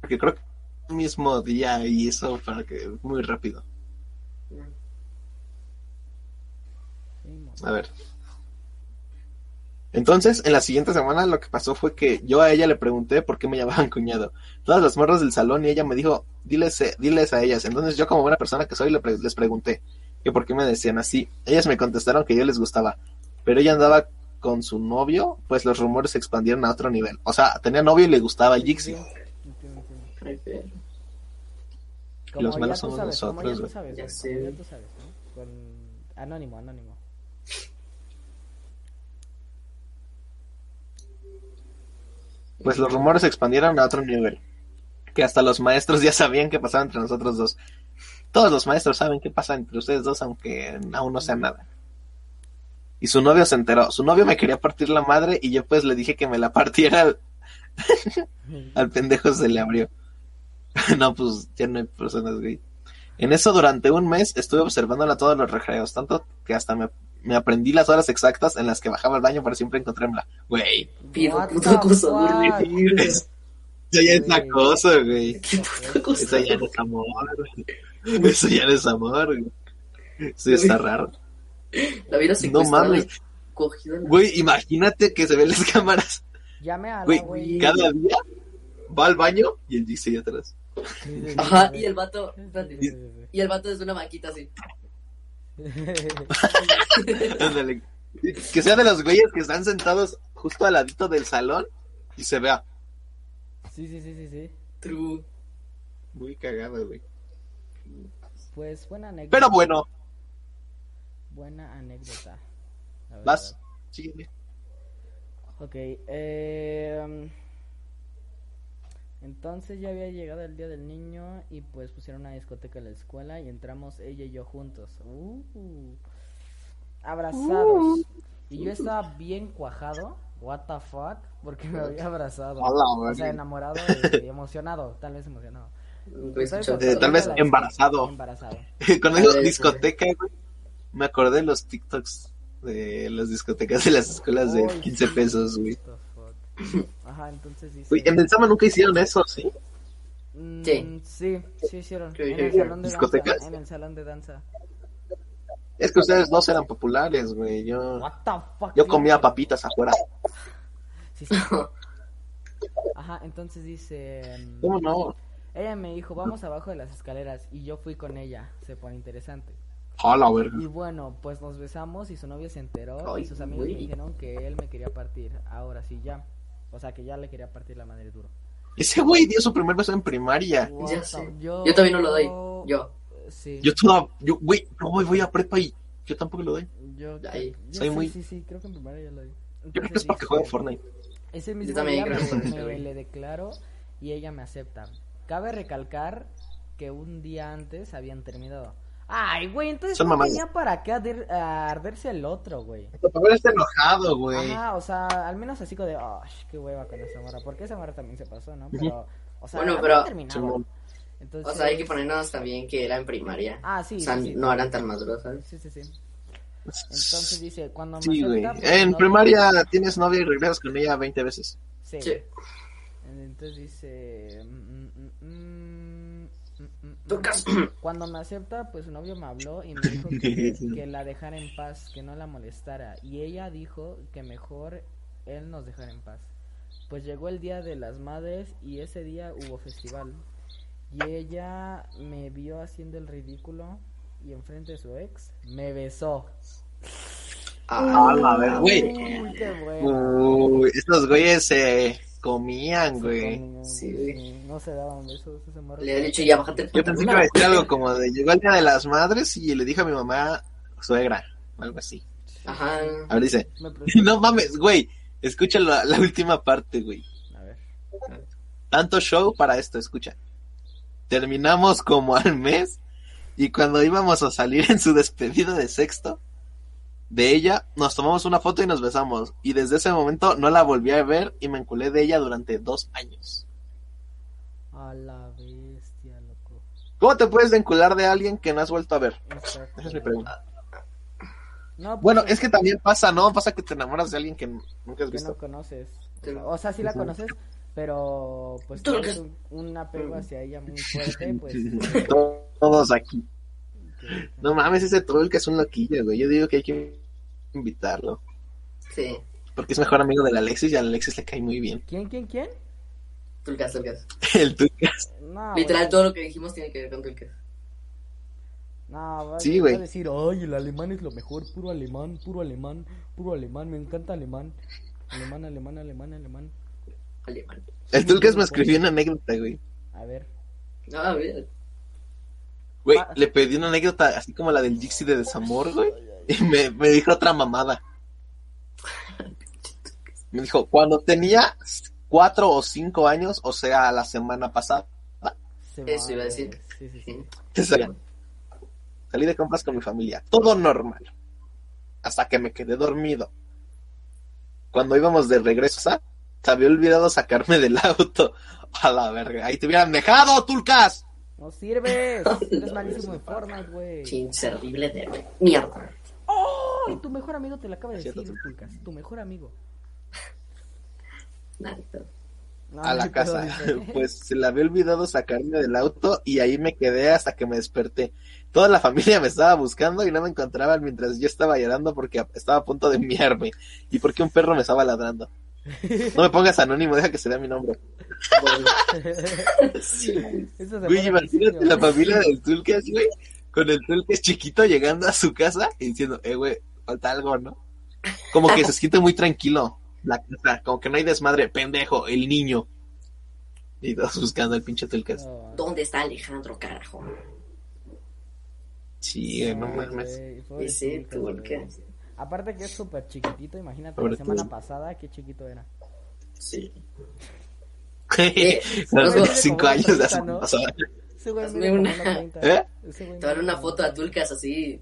porque creo que el mismo día y eso para que muy rápido. A ver. Entonces, en la siguiente semana lo que pasó fue que yo a ella le pregunté por qué me llamaban cuñado. Todas las morras del salón y ella me dijo, diles, eh, diles a ellas. Entonces yo como buena persona que soy le pre- les pregunté que por qué me decían así. Ellas me contestaron que yo les gustaba, pero ella andaba con su novio, pues los rumores se expandieron a otro nivel. O sea, tenía novio y le gustaba Jixi. Los malos somos nosotros. Anónimo, anónimo. Pues los rumores se expandieron a otro nivel. Que hasta los maestros ya sabían qué pasaba entre nosotros dos. Todos los maestros saben qué pasa entre ustedes dos, aunque aún no sea nada. Y su novio se enteró. Su novio me quería partir la madre y yo pues le dije que me la partiera. Al, pendejo se le abrió. no, pues ya no hay personas gay. En eso durante un mes estuve observándola todos los recreos, tanto que hasta me, me aprendí las horas exactas en las que bajaba al baño para siempre encontrarla. Güey, Pido güey. eso ya es Güey. acoso, güey. Qué puto acoso. Eso ya no es amor, güey. Eso ya no es amor, güey. Eso ya está raro. La hubiera No secuestrado mames. cogido la- Güey, imagínate que se ven las cámaras. Llame a la Güey, güey. cada día va al baño y el dice ahí atrás. Ajá, y el vato, y el vato desde una maquita así. Que sea de los güeyes que están sentados justo al ladito del salón y se vea. sí, sí, sí, sí, sí. True. Muy cagado, güey. Pues buena anécdota. Pero bueno, Buena anécdota. vas. Sígueme. Ok, eh, entonces ya había llegado el día del niño y pues pusieron una discoteca en la escuela y entramos ella y yo juntos. Uh, abrazados. Y yo estaba bien cuajado, what the fuck, porque me había abrazado. O sea, enamorado y emocionado, tal vez emocionado. Discoteca tal vez embarazado. Embarazado. Cuando digo A ver, discoteca, güey, me acordé de los TikToks de las discotecas de las escuelas de Ay, 15 sí, pesos, güey. Ajá, entonces dice... Güey, en Benzama nunca hicieron eso, ¿sí? Mm, Sí. sí, sí hicieron. Sí, en sí, el salón de ¿Discotecas? danza. En el salón de danza. Es que ustedes dos eran populares, güey. Yo, What the fuck. yo comía papitas afuera. Sí, sí. Ajá, entonces dice. mm, ¿Cómo no? Ella me dijo, vamos abajo de las escaleras. Y yo fui con ella. Se pone interesante. Hola, verga. Y bueno, pues nos besamos y su novio se enteró. Ay, y sus amigos me dijeron que él me quería partir. Ahora sí, ya. O sea, que ya le quería partir la madre duro. Ese güey dio su primer beso en primaria. Ya sé. Yo... Yo también no lo doy. Yo. Sí. Yo toda, yo, güey, no, güey, voy a prepa y yo tampoco lo doy. Yo, Ay, yo soy sí, muy- sí, sí, creo que en primaria ya lo di. Yo creo que es porque dice- juego Fortnite. Ese mismo también día creo que me, me le declaro y ella me acepta. Cabe recalcar que un día antes habían terminado. Ay, güey, entonces Son no tenía para qué arder- arderse el otro, güey. Tu papá está enojado, güey. Ajá, o sea, al menos así como de, ay, qué hueva con esa morra. Porque esa morra también se pasó, ¿no? Pero, o sea, Bueno, pero- terminado. Entonces, O sea, hay que ponernos también que era en primaria. Ah, sí, O sea, sí, sí. no eran tan maduros, ¿sabes? Sí, sí, sí. Entonces dice, cuando me Sí, güey. acepta, pues, En no- primaria tienes novia y regresas con ella 20 veces. Sí. Sí. Entonces dice... Cuando me acepta, pues su novio me habló y me dijo que, que la dejara en paz, que no la molestara. Y ella dijo que mejor él nos dejara en paz. Pues llegó el día de las madres y ese día hubo festival. Y ella me vio haciendo el ridículo y enfrente de su ex me besó. Ah, A la güey. Uy, qué bueno. Uy, estos güeyes se comían, güey. Sí, güey. No se daban besos le he dicho ya, bájate el Yo pensé que iba a decir algo como de llegó el día de las madres y le dije a mi mamá suegra, o algo así. Ajá. A ver, dice, no mames, güey, escucha la, la última parte, güey. A ver. Tanto show para esto, escucha. Terminamos como al mes y cuando íbamos a salir en su despedida de sexto de ella, nos tomamos una foto y nos besamos. Y desde ese momento no la volví a ver y me enculé de ella durante dos años. A la bestia, loco. ¿Cómo te puedes encular de alguien que no has vuelto a ver? Exacto. Esa es mi pregunta. No, pues, Bueno, es que también pasa, ¿no? Pasa que te enamoras de alguien que nunca has que no visto. conoces. O sea, sí la conoces, pero pues tienes un, un apego hacia ella muy fuerte, pues. Todos aquí. No mames, ese troll que es un loquillo, güey. Yo digo que hay que invitarlo. Sí. Porque es mejor amigo del Alexis y al Alexis le cae muy bien. ¿Quién, quién, quién? Tulcas, Tulcas. El Tucas. No, Literal, güey. todo lo que dijimos tiene que ver con Tulcas. No, va, Sí, a güey. decir, ay, el alemán es lo mejor, puro alemán, puro alemán, puro alemán, me encanta alemán. Alemán, alemán, alemán, alemán. Alemán. El Tucas me escribió una anécdota, güey. A ver. Ah, mira. Güey, Ah. le pedí una anécdota así como la del Dixie de Desamor, güey. Y me, me dijo otra mamada. Me dijo, cuando tenía cuatro o cinco años, o sea, la semana pasada. Se Eso iba a decir. Sí, sí, sí. Sí. Salí de compras con mi familia, todo normal. Hasta que me quedé dormido. Cuando íbamos de regreso, ¿sabes? Se había olvidado sacarme del auto. A la verga, ahí te hubieran dejado, Tulcas. No sirves. Eres malísimo en Fortnite, güey. Inservible de mierda. ¡Oh! Tu mejor amigo te lo acaba de decir. Tu mejor amigo. No, a la casa. Pues se le había olvidado sacarme del auto y ahí me quedé hasta que me desperté. Toda la familia me estaba buscando y no me encontraban mientras yo estaba llorando porque estaba a punto de miarme y porque un perro me estaba ladrando. No me pongas anónimo, deja que se vea mi nombre. Eso se Güey, imagínate la familia del Tulcas, güey, con el Tulcas chiquito llegando a su casa y diciendo, eh, güey, falta algo, ¿no? Como que se siente muy tranquilo la casa, como que no hay desmadre, pendejo, el niño. Y todos buscando al pinche Tulcas. No, ¿Dónde está Alejandro, carajo? Sí, no mames. Ese. Tulcas. Aparte que es súper chiquitito, imagínate la semana pasada qué chiquito era. Sí. Son Luego- cinco años de hace ¿no? pasada. Hazme una. unos 30. ¿Eh? Tomar una foto a Tulcas así,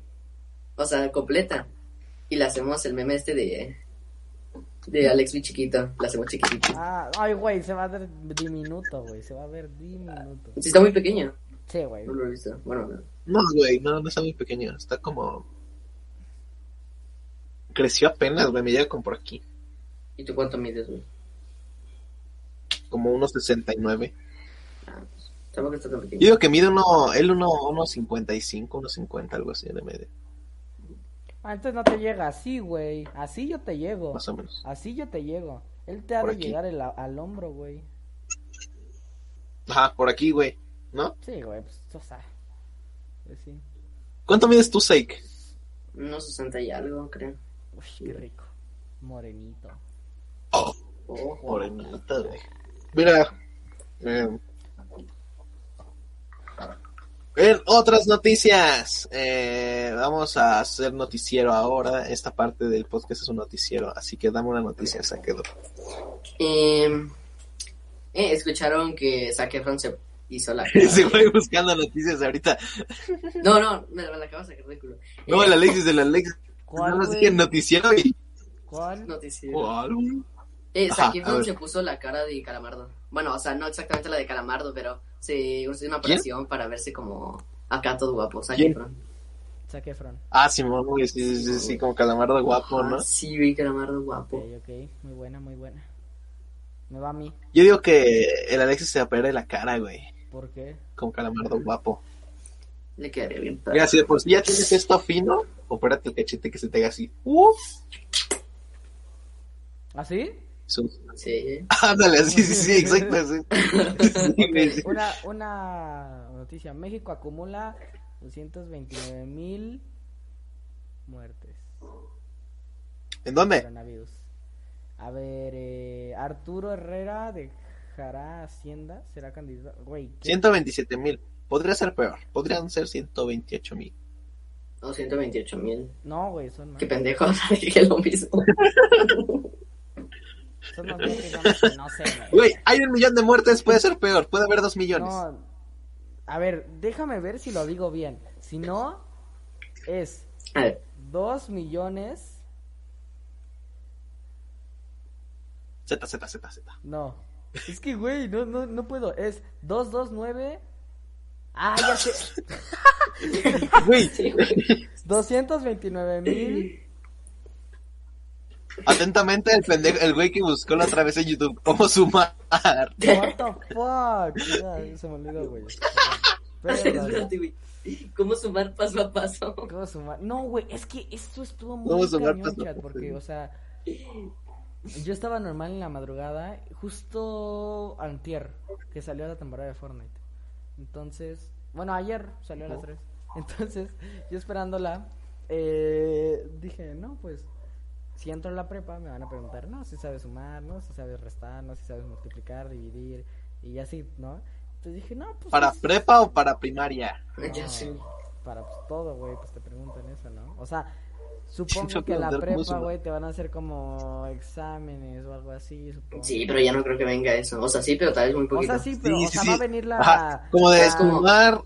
o sea, completa. Y le hacemos el meme este de, de Alex muy chiquito. La hacemos chiquitito. Ah, ay, güey, se va a ver diminuto, güey. Se va a ver diminuto. Sí, está muy pequeño. Sí, güey. No lo he visto. Bueno, no. No, güey, no, no está muy pequeño. Está como. Creció apenas, güey. Me llega como por aquí. ¿Y tú cuánto mides, güey? Como unos 69. Ah, pues, tampoco está tan Yo pequeño. digo que mide uno, él uno, unos 55, unos 50, algo así de medio, Ah, entonces no te llega así, güey. Así yo te llego. más o menos. Así yo te llego. Él te ha Por de aquí. llegar el- al hombro, güey. Ajá, por aquí, güey. ¿No? Sí, güey, pues, o sea. Pues sí. ¿Cuánto mides tú, Seik? Unos 60 y algo, creo. Uy, qué rico. Morenito. Oh, Morenita, güey. Mira. eh, en otras noticias, eh, vamos a hacer noticiero ahora. Esta parte del podcast es un noticiero, así que dame una noticia, Saquedo. Eh, eh, escucharon que Zac Efron se hizo la Se voy buscando noticias ahorita. No, no, me, me la acabo de sacar del culo. No, Eh, el Alexis del Alexis. ¿Cuál, No güey? dije noticiero y. ¿Cuál? noticiero. ¿Cuál? Eh, ver. se puso la cara de Calamardo. Bueno, o sea, no exactamente la de Calamardo, pero se hizo una ¿Quién? operación para verse como acá todo guapo. Zac ¿Quién? Efron. Zac Efron. Ah, Simón, güey, sí, sí, sí, sí, como calamardo guapo, ¿no? Ah, sí, vi Calamardo Ok, guapo. ok. Muy buena, muy buena. Me va a mí. Yo digo que el Alexis se opere la cara, güey, ¿Por qué? como calamardo guapo. Le quedaría bien. padre. Mira, si de por sí ya tienes esto fino, opérate el cachete que se te haga así. ¡Uf! ¿Así? Su- Sí. Ándale, así, sí, sí, exacto. Sí. Sí. Una, una noticia. México acumula 229 mil muertes. ¿En dónde? Coronavirus. A ver, eh, Arturo Herrera dejará Hacienda. ¿Será candidato? Güey, ¿qué? 127 mil. Podría ser peor. Podrían ser 128 mil. No, 128 mil. No, güey, son más. Qué pendejo, dije lo mismo. Son más que no, sé, güey. Güey, hay un millón de muertes, puede ser peor. Puede haber dos millones. No, a ver, déjame ver si lo digo bien. Si no, es A ver, 2 millones. Z, Z, Z, Z. No. Es que, güey, no, no, no puedo. Es 229. Ah, ya sé. Güey, sí, güey. 229 mil. atentamente el pendejo, el güey que buscó la otra vez en YouTube cómo sumar. What the fuck? Ya, se me olvidó, güey. Perdón. Espérate, güey. ¿Cómo sumar paso a paso? ¿Cómo sumar? No, güey, es que esto estuvo muy ¿Cómo sumar cañón, paso a chat, paso? porque, o sea, yo estaba normal en la madrugada, justo antier, que salió la temporada de Fortnite. Entonces, bueno, ayer salió a las 3. Entonces, yo esperándola, eh, dije, no, pues, si entro a la prepa me van a preguntar, no, si sabes sumar, no, si sabes restar, no, si sabes multiplicar, dividir, y así, ¿no? Entonces dije, no, pues... ¿Para pues, prepa o para primaria? Ya sé. Para pues, todo, güey, pues te preguntan eso, ¿no? O sea, Supongo Yo que la prepa, güey, te van a hacer como exámenes o algo así, supongo. Sí, pero ya no creo que venga eso. O sea, sí, pero tal vez muy O poquito. sea, sí, pero Sí, o sí, sea, sí. va a venir la... Ajá, como de la- sumar.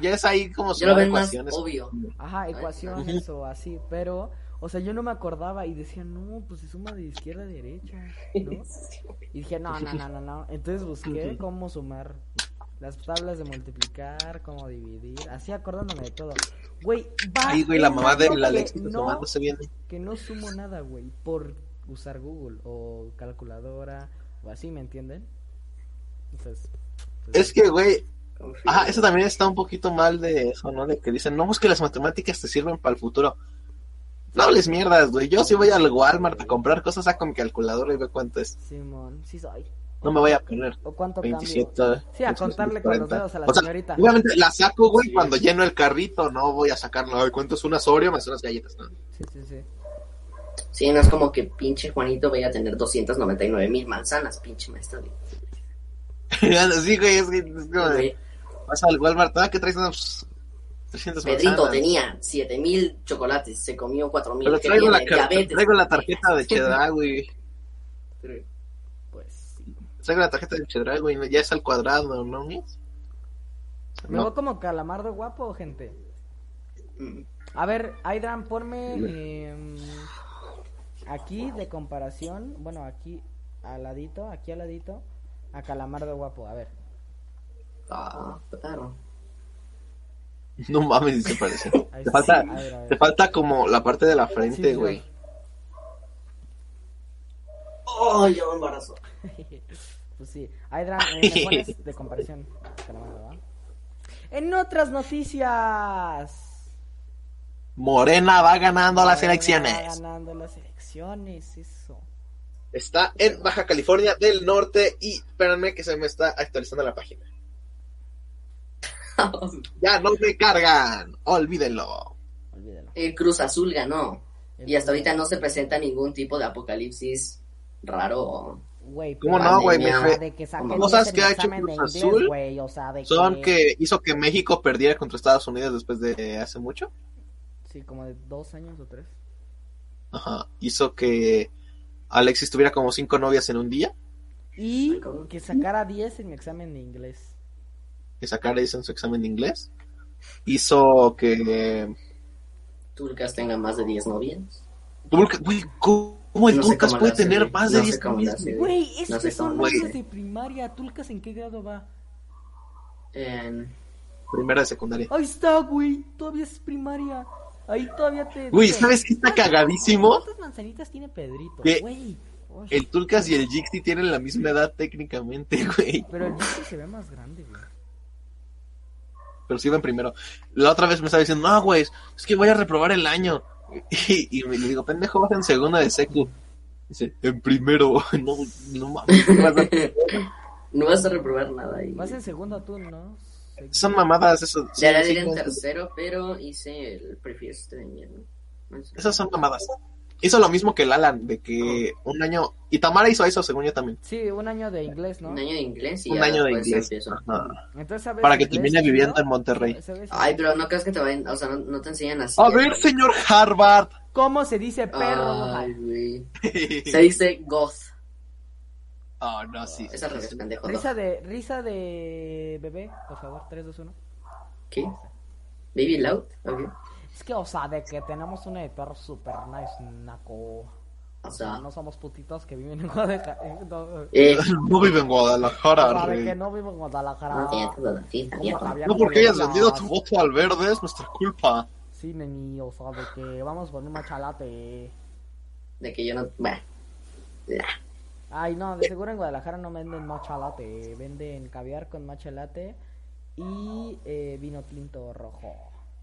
Ya es ahí como Ya lo ven más obvio. Ajá, ecuaciones o así, pero, o sea, yo no me acordaba y decía, no, pues se suma de izquierda a derecha, ¿no? Y dije, no, no, no, no, no. Entonces busqué cómo sumar las tablas de multiplicar, cómo dividir, así acordándome de todo. Güey, va Ahí, güey, la mamá de la que Alexis no, tomándose bien. que no sumo nada, güey, por usar Google o calculadora o así, ¿me entienden? Entonces, pues, Es que, güey. Ajá, eso también está un poquito mal de eso, ¿no? De que dicen, no, es que las matemáticas te sirven para el futuro. No hables mierdas, güey. Yo si voy al Walmart a comprar cosas, saco mi calculadora y veo cuánto es. Simón, sí soy. No me voy a poner ¿O cuánto 27. cambio? Sí, a 27, contarle con los 40. dedos a la O sea, señorita. Obviamente la saco, güey, cuando lleno el carrito. No voy a sacarlo. Ay, ¿cuánto es una Oreo más unas galletas? No. Sí, sí, sí. Sí, no es como que pinche Juanito vaya a tener 299 mil manzanas, pinche maestro. sí, güey, es que es como de, Güey, vas al Walmart, ¿ah? ¿qué traes? No, pues, 300 Pedrito manzanas. tenía 7 mil chocolates, se comió 4 mil. Pero ¿Qué traigo la, traigo la tarjeta de Cheddar, güey. Sí. Traigo la tarjeta de Cheddar, güey. Ya es al cuadrado, ¿no? mis? Me No. veo como calamardo guapo, gente. Mm, A ver, Aidran, ponme em, aquí de comparación. Bueno, aquí al ladito, aquí al ladito. A calamardo guapo, a ver. Ah, perro. No mames, si se parece. Ahí Te sí, falta, a ver, a ver. te falta como la parte de la Sí, frente, sí, güey. Oh, ya me embarazo. Pues sí. Aidran, eh, de comparación. En otras noticias. Morena va ganando las elecciones. va ganando las elecciones, eso. Está en Baja California del Norte y espérenme que se me está actualizando la página. Ya no me cargan, olvídenlo. El Cruz Azul ganó. El Y hasta ahorita no se presenta ningún tipo de apocalipsis raro. Güey, ¿Cómo no, güey? Pandemia. Me O sea, fe- de que saquen Cosas ese que ha hecho Cruz Azul güey, o sea, de Son que... que hizo que México perdiera contra Estados Unidos después de hace mucho. Sí, como de dos años o tres. Ajá. Hizo que Alexis tuviera como cinco novias en un día. Y que sacara 10 en mi examen de inglés. Que sacara eso en su examen de inglés. Hizo que. Tulcas tenga más de 10 novias. Tulcas- Güey, ¿cómo el No Tulcas cómo puede hace, tener más de No sé 10 cómo le novias? hace. Güey, es No que son cómo, güey. de primaria. ¿Tulcas en qué grado va? En- Primera de secundaria. Ahí está, güey. Todavía es primaria. Ahí todavía te... Güey, ¿sabes qué está ¿cuántas- cagadísimo? ¿Cuántas manzanitas tiene Pedrito? El Tulcas y el Jixi tienen la misma edad técnicamente, güey. Pero el Jesse se ve más grande, güey. Pero sí iban primero. La otra vez me estaba diciendo, no, güey, es que voy a reprobar el año. Y, y me le digo, pendejo, vas en segunda de secu. Dice, en primero. No, no mames. ¿qué vas a- No vas a reprobar nada ahí. Vas en segundo tú, ¿no? Son mamadas, eso. sí, Ya era sí, ir en no, tercero, pero hice el prefiero de ¿no? No sé. Esas son mamadas. Hizo lo mismo que el Alan, de que un año. Y Tamara hizo eso, según yo también. Sí, un año de inglés, ¿no? Un año de inglés y Un ya año de inglés. Entonces, ¿sabes Para que inglés termine chido? viviendo en Monterrey. ¿Sabes Ay, pero no crees que te vayan, o sea, no, no te enseñan así. A ver, señor Harvard. ¿Cómo se dice perro? Ay, güey. Se dice goth. Oh, no, sí. Es al revés, pendejo. Risa de, risa de bebé, por favor, 3, 2, 1. ¿Qué? Baby loud? Ok. Es que, o sea, de que tenemos un editor super nice, naco. O sea, no somos putitos que viven en Guadalajara. No, Eh, No vive en o Guadalajara, sea, de que no vivo en Guadalajara. no tiene toda la fiesta, ¿Cómo viejo. sabía No que porque hayas vendido tu voto al verde, es nuestra culpa. Sí, neni, o sea, de que vamos por un machalate. De que yo no. Bueno. Nah. Ay, no, de seguro en Guadalajara no venden matcha latte, venden caviar con matcha latte y eh, vino tinto rojo.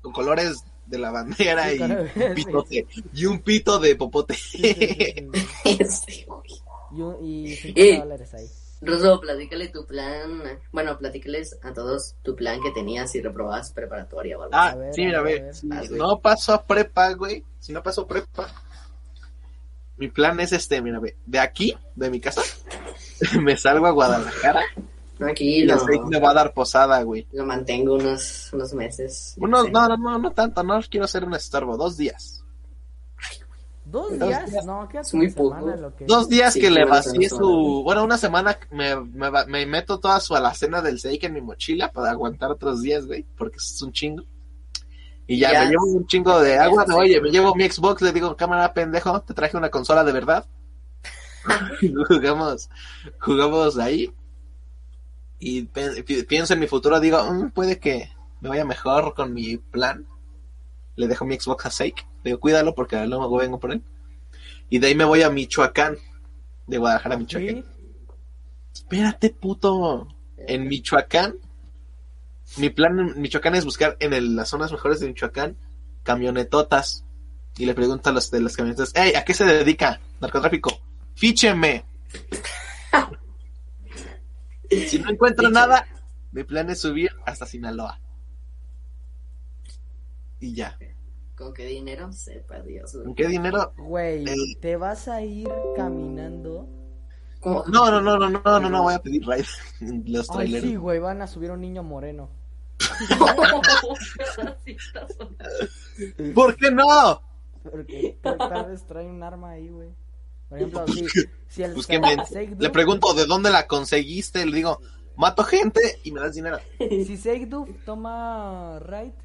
Con colores de la bandera Sí, y un pitote. Y un pito de popote. Sí, sí, sí, sí, sí. Este, güey. Y, un- y 50 Eh. dólares ahí. Rosso, platícale tu plan. Bueno, platícales a todos tu plan que tenías si reprobabas preparatoria o algo Ah, A ver, sí, mira, a ve. ver. Si no paso a prepa, güey. Si no paso prepa. Mi plan es este, mira, ve. De aquí, de mi casa, me salgo a Guadalajara y Tranquilo. así me va a dar posada, güey. Lo mantengo unos, unos meses. No, no, no, no tanto, no quiero hacer un estorbo, dos días. ¿Dos Dos días? días. No, quédate Es muy poco. lo que... Dos días Sí, que le vacié su... Bueno, una semana me, me, va- me meto toda su alacena del Seik en mi mochila para aguantar otros días, güey, porque es un chingo. Y ya, Ya. me llevo un chingo de agua, oye, me llevo mi Xbox, le digo, cámara, pendejo, te traje una consola de verdad. jugamos, jugamos ahí. Y pienso en mi futuro, digo, "Mm, puede que me vaya mejor con mi plan. Le dejo mi Xbox a Seik, le digo, cuídalo porque luego vengo por él. Y de ahí me voy a Michoacán, de Guadalajara a Michoacán. Sí, Espérate, puto. En Michoacán, mi plan en Michoacán es buscar en el- las zonas mejores de Michoacán camionetotas. Y le pregunto a los de las camionetas, hey, ¿a qué se dedica? Narcotráfico. Fícheme. si no encuentro nada, mi plan es subir hasta Sinaloa. Y ya. ¿Con qué dinero? Sepa Dios. ¿Con qué dinero? güey, El- te vas a ir caminando... ¿Cómo? No, no, no, no, no, no, no voy a pedir ride en los Ay, traileros. sí, güey, van a subir a un niño moreno. ¿Por qué no? Porque tal vez trae un arma ahí, güey. Por ejemplo, si, si el Pues Seikdu- Le pregunto de dónde la conseguiste, le digo, mato gente y me das dinero. Si Seikdu toma right,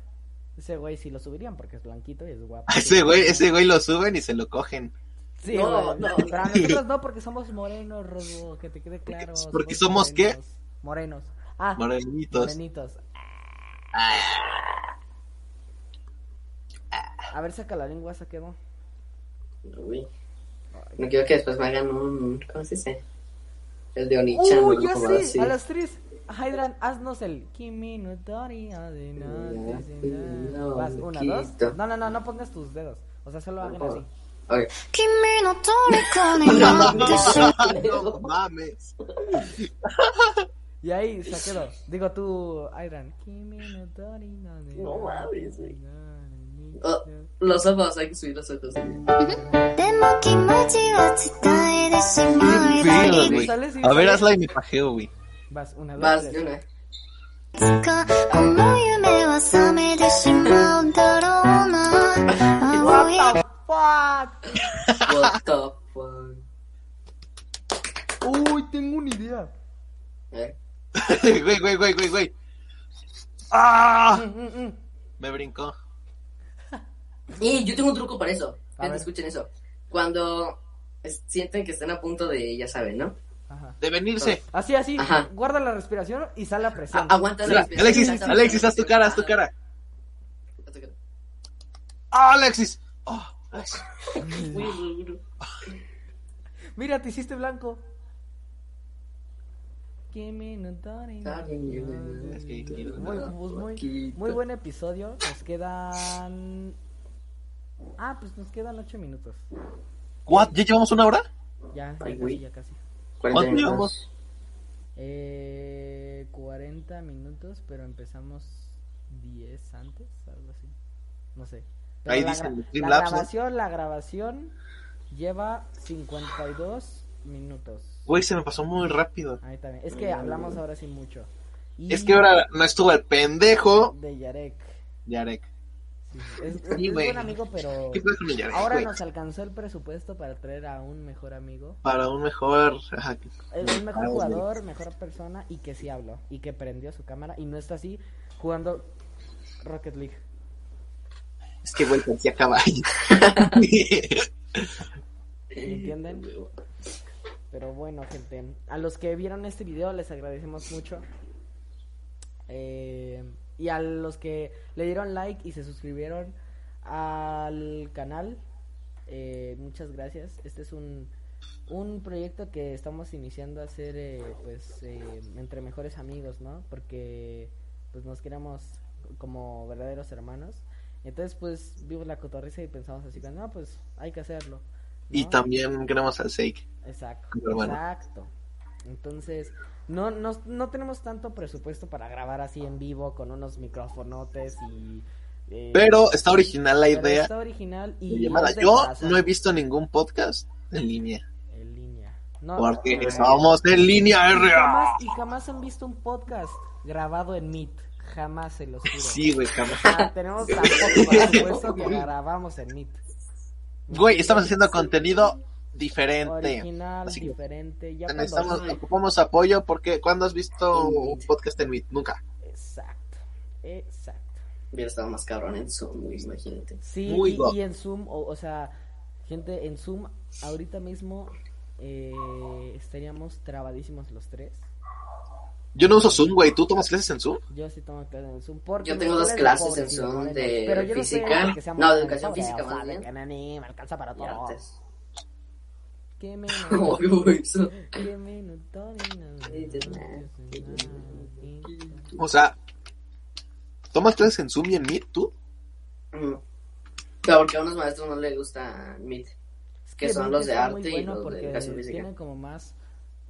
ese güey sí lo subirían porque es blanquito y es guapo. Ese güey, ese güey lo suben y se lo cogen. Sí, No, güey. no. Pero a nosotros no, porque somos morenos, Robo, que te quede claro. ¿Porque somos qué? morenos. Morenos. Ah, Morenitos. morenitos. A ver, saca la lengua, saquedo. Uy. No quiero que después me hagan un. ¿Cómo se dice? El de Onichan. Uh, ya sé, así. a las 3. Hydran, haznos el Kimi no Tori Vas, una, dos. No, no, no, no pongas tus dedos. O sea, solo hagan así. Kimi no Tori No mames. Y ahí se quedó. Digo tú, Hydran. Kimi no Tori No mames, Oh, los ojos, hay que subir los ojos. A ver, hazla y me pajeo, güey. Vas, una, dos, Vas, una. What the fuck? What the fuck? Uy, tengo una idea. ¿Eh? güey, güey, güey, güey, güey. ¡Ah! Me brincó. Y yo tengo un truco para eso. A Gente, ver. escuchen eso. Cuando es- sienten que están a punto de, ya saben, ¿no? Ajá. De venirse. Así, así. Ajá. Guarda la respiración y sale la presión. A- aguanta la Mira, Alexis, Alexis, haz tu cara, haz tu cara. ¡Ah, Alexis! Oh, Alexis. Mira, te hiciste blanco. Muy, muy, muy buen episodio. Nos quedan. Ah, pues nos quedan ocho minutos. ¿What? ¿Ya llevamos una hora? Ya, ya Ay, casi, güey. ya casi. ¿Cuánto llevamos? Eh, 40 minutos, pero empezamos 10 antes, algo así. No sé. Pero Ahí la, dice gra- el la Streamlabs, ¿no? grabación, la grabación lleva 52 minutos. Güey, se me pasó muy rápido. Ahí también. Es que hablamos ahora sí mucho. Y Es que ahora no estuvo el pendejo. de Yarek. Yarek. Es, Sí, es buen amigo, pero ¿Qué pasa con el Yarek, ahora nos alcanzó el presupuesto para traer a un mejor amigo. Para un mejor. ajá, Es un mejor jugador, mejor persona y que sí habló y que prendió su cámara y no está así jugando Rocket League. Es que, güey, parecía caballo. ¿Me entienden? Pero bueno, gente, a los que vieron este video les agradecemos mucho. Eh, y a los que le dieron like y se suscribieron al canal, eh, muchas gracias. Este es un, un proyecto que estamos iniciando a hacer eh, pues eh, entre mejores amigos, ¿no? Porque pues nos queremos como verdaderos hermanos. Entonces pues vimos la cotorriza y pensamos así, no, pues hay que hacerlo. y también queremos al Seik. Exacto, Pero bueno. exacto. Entonces, no, no, no tenemos tanto presupuesto para grabar así en vivo con unos micrófonotes y... eh, Pero está original la idea Está original y... llamada. Yo no he visto ningún podcast en línea. En línea. No, Porque no, estamos en línea, y jamás, y jamás han visto un podcast grabado en Meet. Jamás se los juro. Sí, güey, jamás. Ah, tenemos tampoco presupuesto que grabamos en Meet. Güey, estamos haciendo contenido diferente. Original, Así que diferente. Ya cuando- necesitamos, ocupamos apoyo porque ¿cuándo has visto un podcast en Meet? Nunca. Exacto, exacto. Hubiera estado más cabrón en Zoom, imagínate. Sí, Muy y, y en Zoom, o, o sea, gente, en Zoom, ahorita mismo eh, estaríamos trabadísimos los tres. Yo no uso Zoom, güey. ¿Tú tomas clases en Zoom? Yo sí tomo clases en Zoom. Porque Yo tengo dos clases pobre, en Zoom de pero yo no física. sé que seamos No, de educación física más bien. me alcanza para Y todo. Qué menos, Uy, uy, eso. qué menos. O sea, ¿tomas clases en Zoom y en Meet tú? Mm. Pero porque a unos maestros no les gusta Meet. Es que son los de arte y los de educación física. tienen como más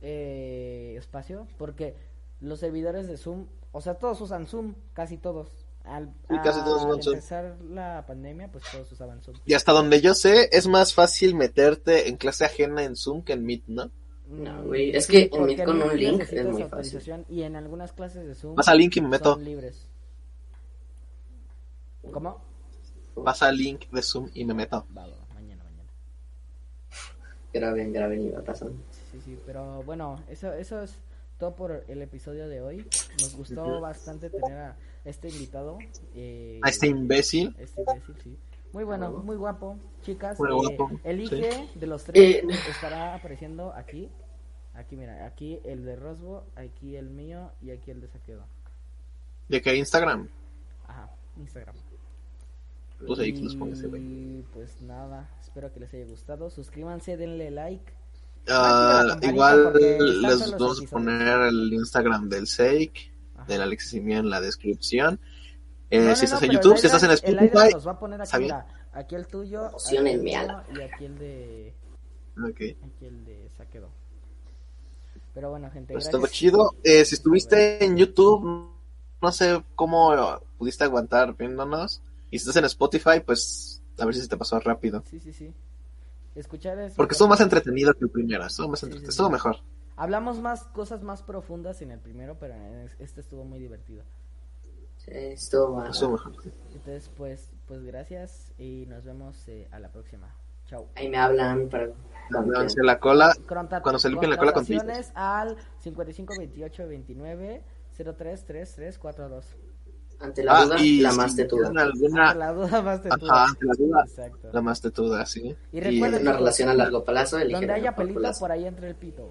eh, espacio porque los servidores de Zoom, o sea, todos usan Zoom, casi todos. Al, Sí, casi todos al empezar la pandemia, pues todos usaban Zoom. Y hasta donde yo sé, es más fácil meterte en clase ajena en Zoom que en Meet, ¿no? No, Mm, güey, es que en Meet con un link es muy autorización y en algunas clases de Zoom Vas al link y me meto. son libres. ¿Cómo? Vas al link de Zoom y me meto. Va, va, va, mañana, mañana. Graben, graben y va pasando. Sí, sí, sí, pero bueno, eso, eso es todo por el episodio de hoy. Nos gustó bastante tener a este invitado. eh, A este imbécil. este imbécil, sí. Muy bueno, muy guapo. Chicas, Muy eh, guapo, el sí. IG de los tres Eh. estará apareciendo aquí. Aquí, mira, aquí el de Rosbo, aquí el mío y aquí el de Saquedo. ¿De qué Instagram? Ajá, Instagram. Pues ahí los pongas, güey. Y pues nada, espero que les haya gustado. Suscríbanse, denle like. Ah, igual les vamos a poner el Instagram del Seik. Del Alexis Simio en la descripción. Eh, No, no, si no, estás en pero YouTube, si estás en Spotify. los va a poner aquí, mira, aquí el tuyo, aquí el ala. mío y aquí el de Ok, aquí el de Saquedo. Pero bueno, gente, pues gracias. todo chido. Eh, si estuviste en YouTube, no sé cómo pudiste aguantar viéndonos. Y si estás en Spotify, pues a ver si se te pasó rápido. Sí, sí, sí. Escuchar eso. Porque estuvo más entretenido que el primero. Estuvo, más Sí, entretenido, sí, estuvo sí. mejor. Hablamos más cosas más profundas en el primero, pero en este estuvo muy divertido. Sí, estuvo mejor. Entonces, pues pues gracias y nos vemos eh, a la próxima. Chao. Ahí me hablan para... Lávese la cola. Conta- Cuando se limpien la cola con al 55 28 29 03 33 42. Ante la Ah, duda, y la más tetuda. alguna Ante la duda más te Ajá, ante la duda. Exacto. la más tetuda, sí. Y recuerden- Una relación a largo plazo, Donde haya pelito, por ahí entra el pito.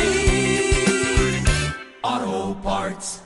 Auto Parts.